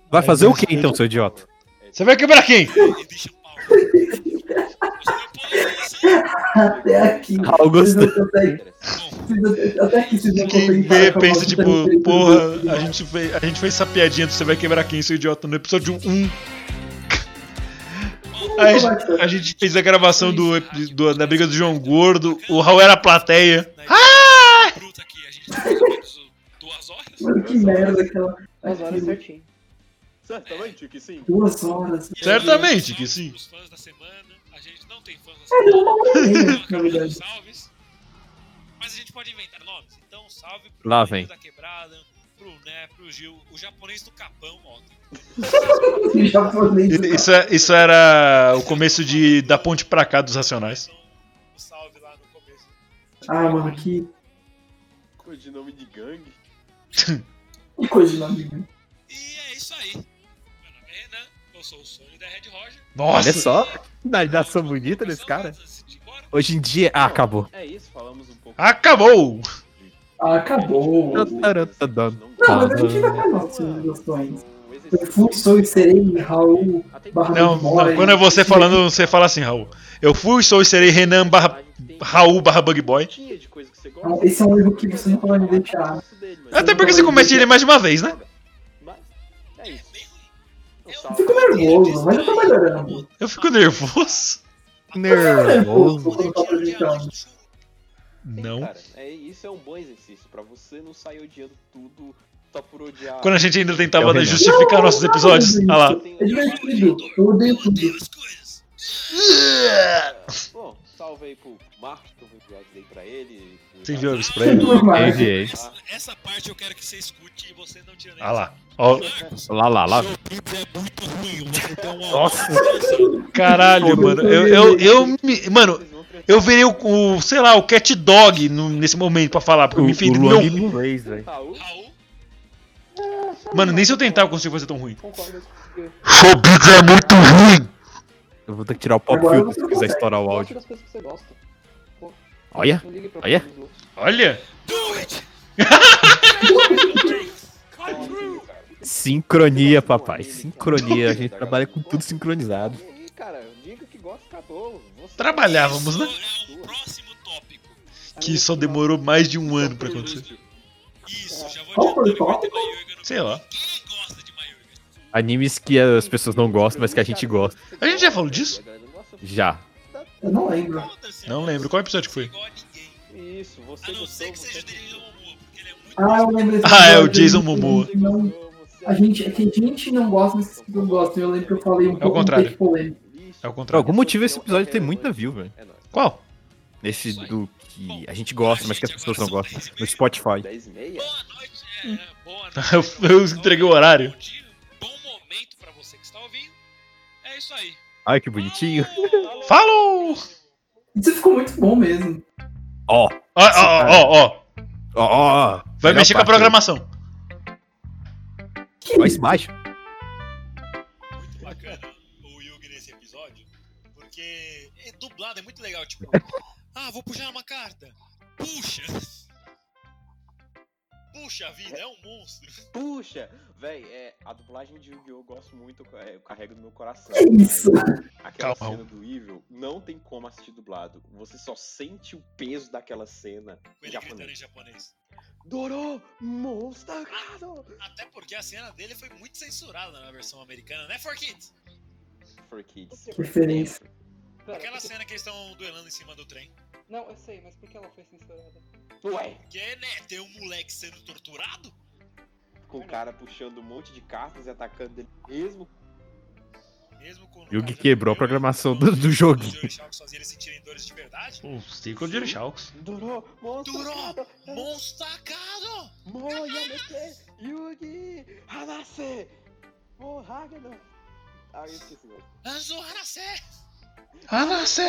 Vai fazer o que então, seu idiota? Você vai quebrar quem? Deixa o pau. Até aqui. Gostou. Vocês Até, aqui vocês não Quem vê pensa tipo, porra, a gente, fez, a gente fez essa piadinha do você vai quebrar quem, seu idiota, no episódio 1. A gente, a gente fez a gravação do, do- da briga do João Gordo, o Raul era a plateia. ah! Mano, que merda aquela. Duas horas certinho. Certamente que sim. Duas horas. Aí, Certamente que sim. pros fãs da semana. A gente não tem fãs da É, semana. na acabou verdade. os salves. Mas a gente pode inventar nomes. Então, salve pro Lá vem. da Quebrada, pro Né, pro Gil, o japonês do Capão, ó. Japonês. Isso, é- isso era o começo de, da ponte pra cá dos Racionais. O salve lá no começo. Ah, mano, que, Coisa de nome de gangue. que coisa de nome. né? E é isso aí. Meu nome é Renan, eu sou o Sônia da Red Roger. Nossa! Olha só, finalização bonita desse cara. Hoje em dia. Ah, acabou. É isso, falamos um pouco. Acabou! Acabou. Não, mas a gente ainda faz nossas sugestões. Eu fui, sou e serei Raul barra Não, não, quando é você falando, você fala assim, Raul. Eu fui, sou e serei Renan barra Raul barra Bug Boy. Gosta. Esse é um erro que você não pode deixar. Até porque você comete ele mais de uma vez, né? Eu fico nervoso, mas eu tô melhorando. Eu fico nervoso. Nervoso. Não. Cara, é, isso é um bom exercício pra você não sair odiando tudo só por odiar. Quando a gente ainda É tentava o Renan. justificar nossos episódios. Olha lá. É divertido. Eu odeio tudo. as coisas. Bom, salve aí pro Marcos, que eu vou enviar isso aí pra ele. Você enviou isso pra ele? Enviei. Essa, essa parte eu quero que você escute e você não tira nem Ah lá. Ó, Lá, lá, lá. é. Nossa. caralho, mano. Eu, eu, eu me- Mano, eu virei o, o, sei lá, o cat dog no- nesse momento pra falar, porque eu me meu... Luan Blu-rays, velho. Mano, nem se eu tentar eu consigo fazer tão ruim. Concordo Showbiz é muito ruim! Eu vou ter que tirar o pop filter você se quiser estourar o áudio. Olha, Olha. Olha! do it! sincronia, papai. Sincronia. A gente trabalha com tudo sincronizado. Trabalhávamos, né? É. Que só demorou mais de um ano pra acontecer. Isso, Qual foi o tópico? Sei lá. Gosta? Animes que as pessoas não gostam, mas que a gente gosta. A gente já falou disso? Já. Eu não lembro. Não lembro. Qual episódio que é foi? Isso, você A não ser que seja o Jason Momoa, porque ele é muito. Ah, eu lembro desse Ah, é o Jason Momoa. A gente, é a gente não gosta, mas que não gostam. Eu lembro que eu falei um pouco contrário. de polêmico. É o Por contrário. algum motivo esse episódio tem muita view, velho. É. Qual? Esse do que a gente gosta, mas que as pessoas não gostam. No Spotify. 10 e meia? Boa noite, é, boa noite. Eu- eu entreguei o horário. Bom dia, bom momento pra você que está ouvindo. É isso aí. Ai, que bonitinho. Falou! Isso ficou muito bom mesmo. Ó, Ó, ó, ó, ó. ó, ó. Vai mexer com a programação. Que Ó, Smash. Muito bacana o Yugi nesse episódio, porque é dublado, é muito legal. Tipo, ah, vou puxar uma carta. Puxa! Puxa vida, é um monstro. Puxa! Véi, é, a dublagem de Yu-Gi-Oh! eu gosto muito, é, eu carrego no meu coração. Que isso? mas Aquela Calma. cena do Evil não tem como assistir dublado. Você só sente o peso daquela cena Com ele gritando em japonês. japonês. Doro! Monster! Até porque a cena dele foi muito censurada na versão americana, né, For Kids? For Kids. Referência. Pera, Aquela cena que eles estão duelando em cima do trem. Não, eu sei, mas por que ela foi censurada? Ué! Porque, né, tem um moleque sendo torturado? Com o cara puxando um monte de cartas e atacando ele mesmo. Mesmo o Yugi quebrou a programação ele- do- do verdade. O Ciclo de! Monster Durou! Kado! Monstacado! Moyamete! Yugi! Hanase! Mohagano! Ah, eu esqueci. Anzo Hanase! Ah, nasce!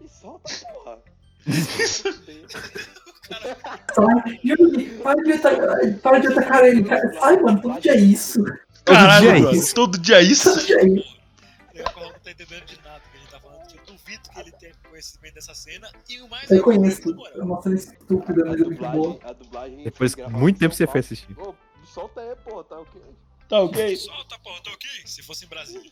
E solta, porra! O cara Sai. Yuri, para de atacar, para de atacar ele. cara. Sai, mano. Todo dia é isso. Caralho, dia é isso. todo dia é isso? Todo dia é isso. o Corral não tá entendendo de nada que a gente tá falando. Que eu duvido que ele tenha conhecimento dessa cena. E o mais Eu conheço. moral. É uma cena estúpida, mas é muito boa. a dublagem Depois, muito em tempo você foi Paulo. assistir. Ô, solta aí, pô, tá ok? Tá ok. Solta, porra, tô aqui. Se fosse em Brasília.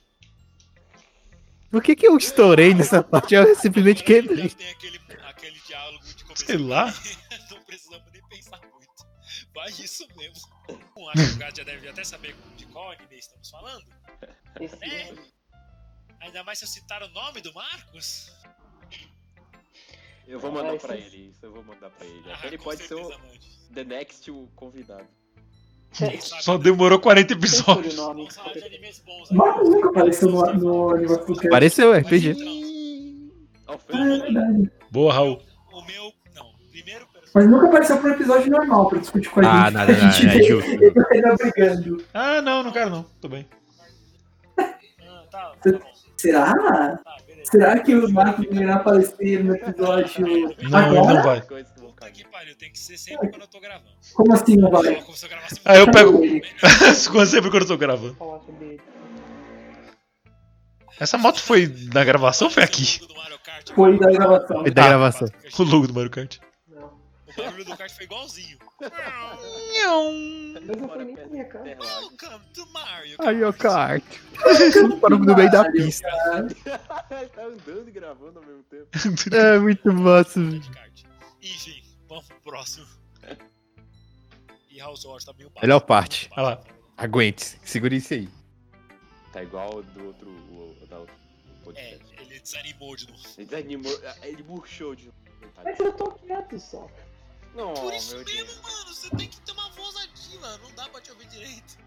Por que que eu estourei nessa parte? Eu simplesmente quebrei. Tem aquele, aquele diálogo de começo. Sei lá. Não precisamos nem pensar muito. Vai isso mesmo. Acho que o Gato já deve até saber de qual anime estamos falando. Esse É. Ainda mais se eu citar o nome do Marcos. Eu vou mandar Ah, pra ele, isso eu vou mandar pra ele. Ah, ele pode ser o. The Next o convidado. Só demorou 40 Tem episódios. aí. Marcos nunca apareceu no, no Animal Cast. Apareceu, Mas RPG. é. Boa, Raul. O meu. Não. Primeiro. Mas nunca apareceu pro episódio normal pra discutir com a Ah, gente. nada, a gente nada, é justo. ele ainda brigando. Ah, não, não quero não. Tô bem. Ah, tá, tá. Será? Tá. Será que o Marcos irá aparecer no episódio Não, ele agora? não vai. Que Puta pariu, tem que ser sempre quando eu tô gravando. Como assim não vai? Eu Aí eu pego. Como sempre quando eu tô gravando. Essa moto foi na gravação ou foi aqui? Mario Kart, Foi da gravação. Foi da Ah. gravação. O logo do Mario Kart. Não. O barulho do kart foi igualzinho. Mas não foi nem pra minha cara. Welcome to Mario Aí, ó, Kart. kart. Parou no meio da pista. Tá andando e gravando ao mesmo tempo. É muito massa, velho. kart. Enfim, vamos pro próximo. E House Wars tá meio baixo. Melhor parte. Olha lá. Aguente, segura isso aí. Tá igual do outro. O, o, da outro É, ele desanimou de novo. Ele desanimou. Ele murchou de novo. Mas eu tô quieto só. Não, Por isso meu mesmo, Deus. mano, você tem que ter uma voz ativa, não dá pra te ouvir direito.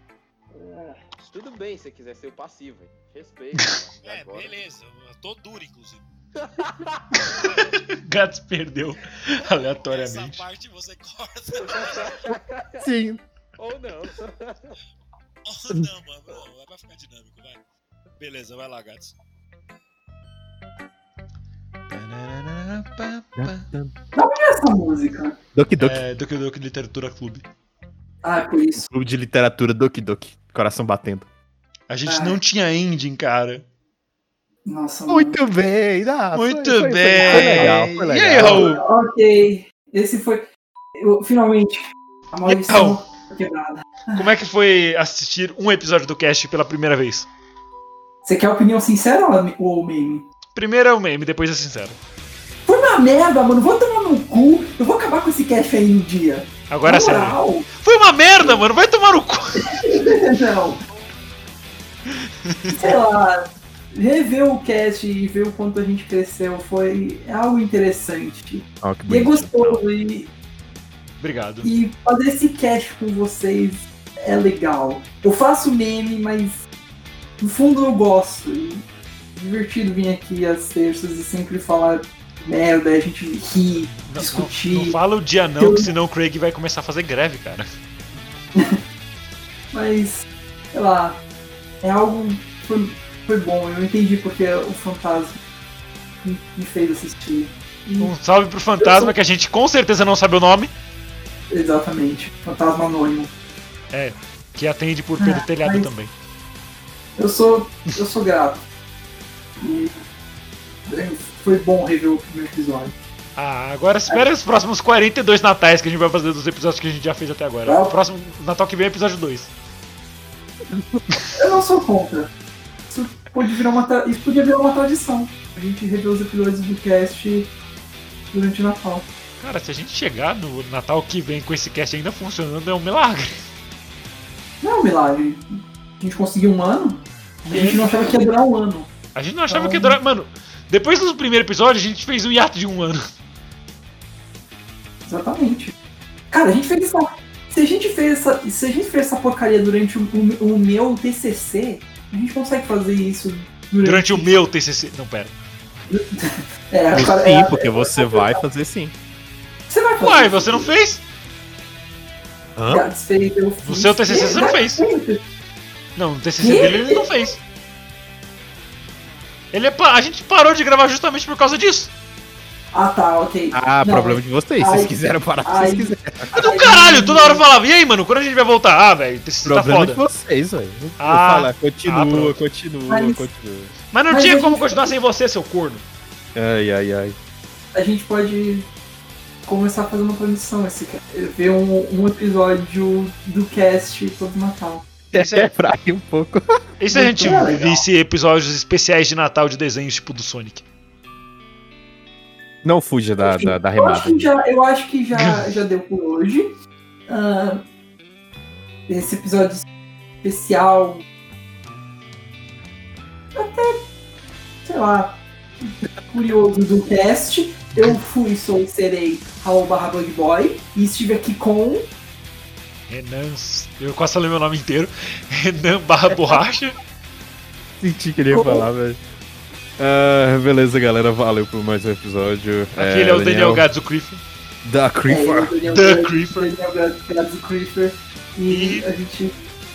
Ah, Tudo bem se você quiser ser o passivo. hein. Respeita. É, agora. beleza, eu tô duro, inclusive. Gats perdeu Essa aleatoriamente. parte você corta. Sim. Ou não. Oh, não, mano. Não, vai ficar dinâmico, vai. Beleza, vai lá, Gats. Essa música. Doki Doki. É, Doki Doki Literatura Clube. Ah, por isso. Clube de literatura Doki Doki. Coração batendo. A gente Ah. não tinha ending, cara. Nossa, mano. Muito bem, ah, Muito foi- foi- bem. Foi legal, foi E legal. aí, Raul? Ok. Esse foi. eu- finalmente. A maldição foi quebrada. Como é que foi assistir um episódio do cast pela primeira vez? Você quer opinião sincera ou- ou meme? Primeiro é o meme, depois é sincero. Foi uma merda, mano. Vou tomar no cu. Eu vou acabar com esse cast aí no dia. Agora é sério. Foi uma merda, mano. Vai tomar no cu. Não. Sei lá. Rever o cast e ver o quanto a gente cresceu foi algo interessante. Que E é gostoso. E, Obrigado. e fazer esse cast com vocês é legal. Eu faço meme, mas no fundo eu gosto. E é divertido vir aqui às terças e sempre falar merda, a gente rir, Não, discutir. não, não fala o dia não, que senão o Craig vai começar a fazer greve, cara. Mas, sei lá, é algo. Foi, bom, eu entendi porque o fantasma me, fez assistir. E- Um salve pro fantasma, que a gente com certeza não sabe o nome, Exatamente, fantasma anônimo. que atende por pelo Ah, telhado mas- também. Eu sou. Eu sou grato. E é, foi bom rever o primeiro episódio. Ah, agora espera os próximos 42 natais que a gente vai fazer dos episódios que a gente já fez até agora. Tá. O próximo Natal que vem é episódio 2. Eu não sou contra. Isso, pode virar uma, tra- isso podia virar uma tradição. A gente rever os episódios do cast durante o Natal. Cara, se a gente chegar no Natal que vem com esse cast ainda funcionando, é um milagre. Não é um milagre. A gente conseguiu um ano. A gente não achava que ia durar um ano. A gente não achava Então- que ia durar. Mano, depois do primeiro episódio, a gente fez um hiato de um ano. Exatamente. Cara, a gente fez essa. Se a gente fez essa. Se a gente fez essa porcaria durante o, o- o meu TCC, a gente consegue fazer isso durante, Durante o meu TCC. Não, pera. É, agora- Sim, é, porque você vai fazer sim. Você vai fazer. Uai, você não fez? Hã? Fiz. No seu TCC você não fez. Não, no TCC Que? dele ele não fez. Ele é pa- A gente parou de gravar justamente por causa disso. Ah, tá, ok. Ah, Não, problema de vocês. Se vocês Ai, quiseram parar, se ai, vocês quiserem. É do caralho, toda hora eu falava, e aí, mano, quando a gente vai voltar? Ah, velho, tá Problema de foda. vocês, velho. Ah, falo, continua, ah, pronto. continua, Mas- continua. Mas não Mas tinha como continuar sem você, seu corno. Ai, ai, ai. A gente pode começar a fazer uma transição. Esse, ver um, um episódio do cast todo Natal. Isso é- pra ir um pouco. E se a gente visse episódios especiais de Natal de desenhos tipo do Sonic? Não fuja da, da, da Eu acho remada. que já, eu acho que já, já deu por hoje. Ah, esse episódio especial. Até, sei lá, curioso do cast. Eu fui, sou e serei Raul barra Bug Boy. E estive aqui com. Renan. Eu quase falei meu nome inteiro. Renan barra borracha. Senti que ele ia falar, velho. Ah, beleza, galera. Valeu por mais um episódio. Aquele é o Daniel Gadzo Creeper. Da Creeper. É, Daniel Gads- Creeper. Daniel Gads- Gads Creeper. E, E- a gente.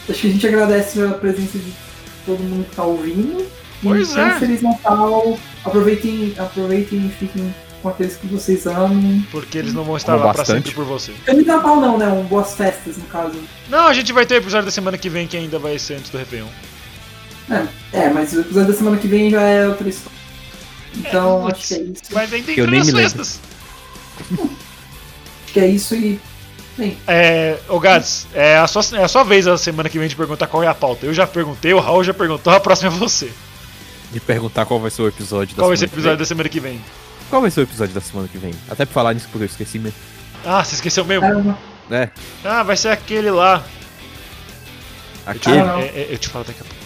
Acho que a gente agradece a presença de todo mundo que tá ouvindo. Pois então, é. Feliz Natal. Aproveitem, aproveitem e fiquem com aqueles que vocês amam. Porque eles não vão estar Como lá pra bastante. sempre por você. Feliz Natal não, né? Um boas festas, no caso. Não, a gente vai ter o episódio da semana que vem que ainda vai ser antes do Réveillon. É, mas o episódio da semana que vem já é outra história. Então, É, acho que é isso. Mas ainda Eu entra nem me lembro. festas. Acho que é isso e. Bem, É, ô Gads, é a, sua, é a sua vez a semana que vem de perguntar qual é a pauta. Eu já perguntei, o Raul já perguntou, a próxima é você. De perguntar qual vai ser o episódio da Qual vai ser o semana que episódio da semana que vem? Qual vai ser o episódio da semana que vem? Até pra falar nisso porque eu esqueci mesmo. Ah, você esqueceu mesmo? É, Ah, vai ser aquele lá. aquele. Não. É, é, eu te falo daqui a pouco.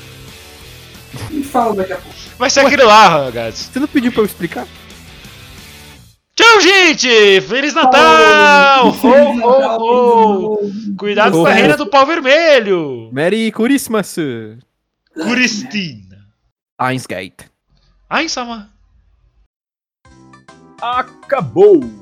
Me fala daqui a pouco. Vai ser aquele lá, Gads. Você não pediu pra eu explicar? Tchau, gente! Feliz Natal! Feliz ho! feliz Natal. Cuidado com a reina do pau vermelho! Merry Christmas! Cristina. Einsgate. Ai, Sama. acabou!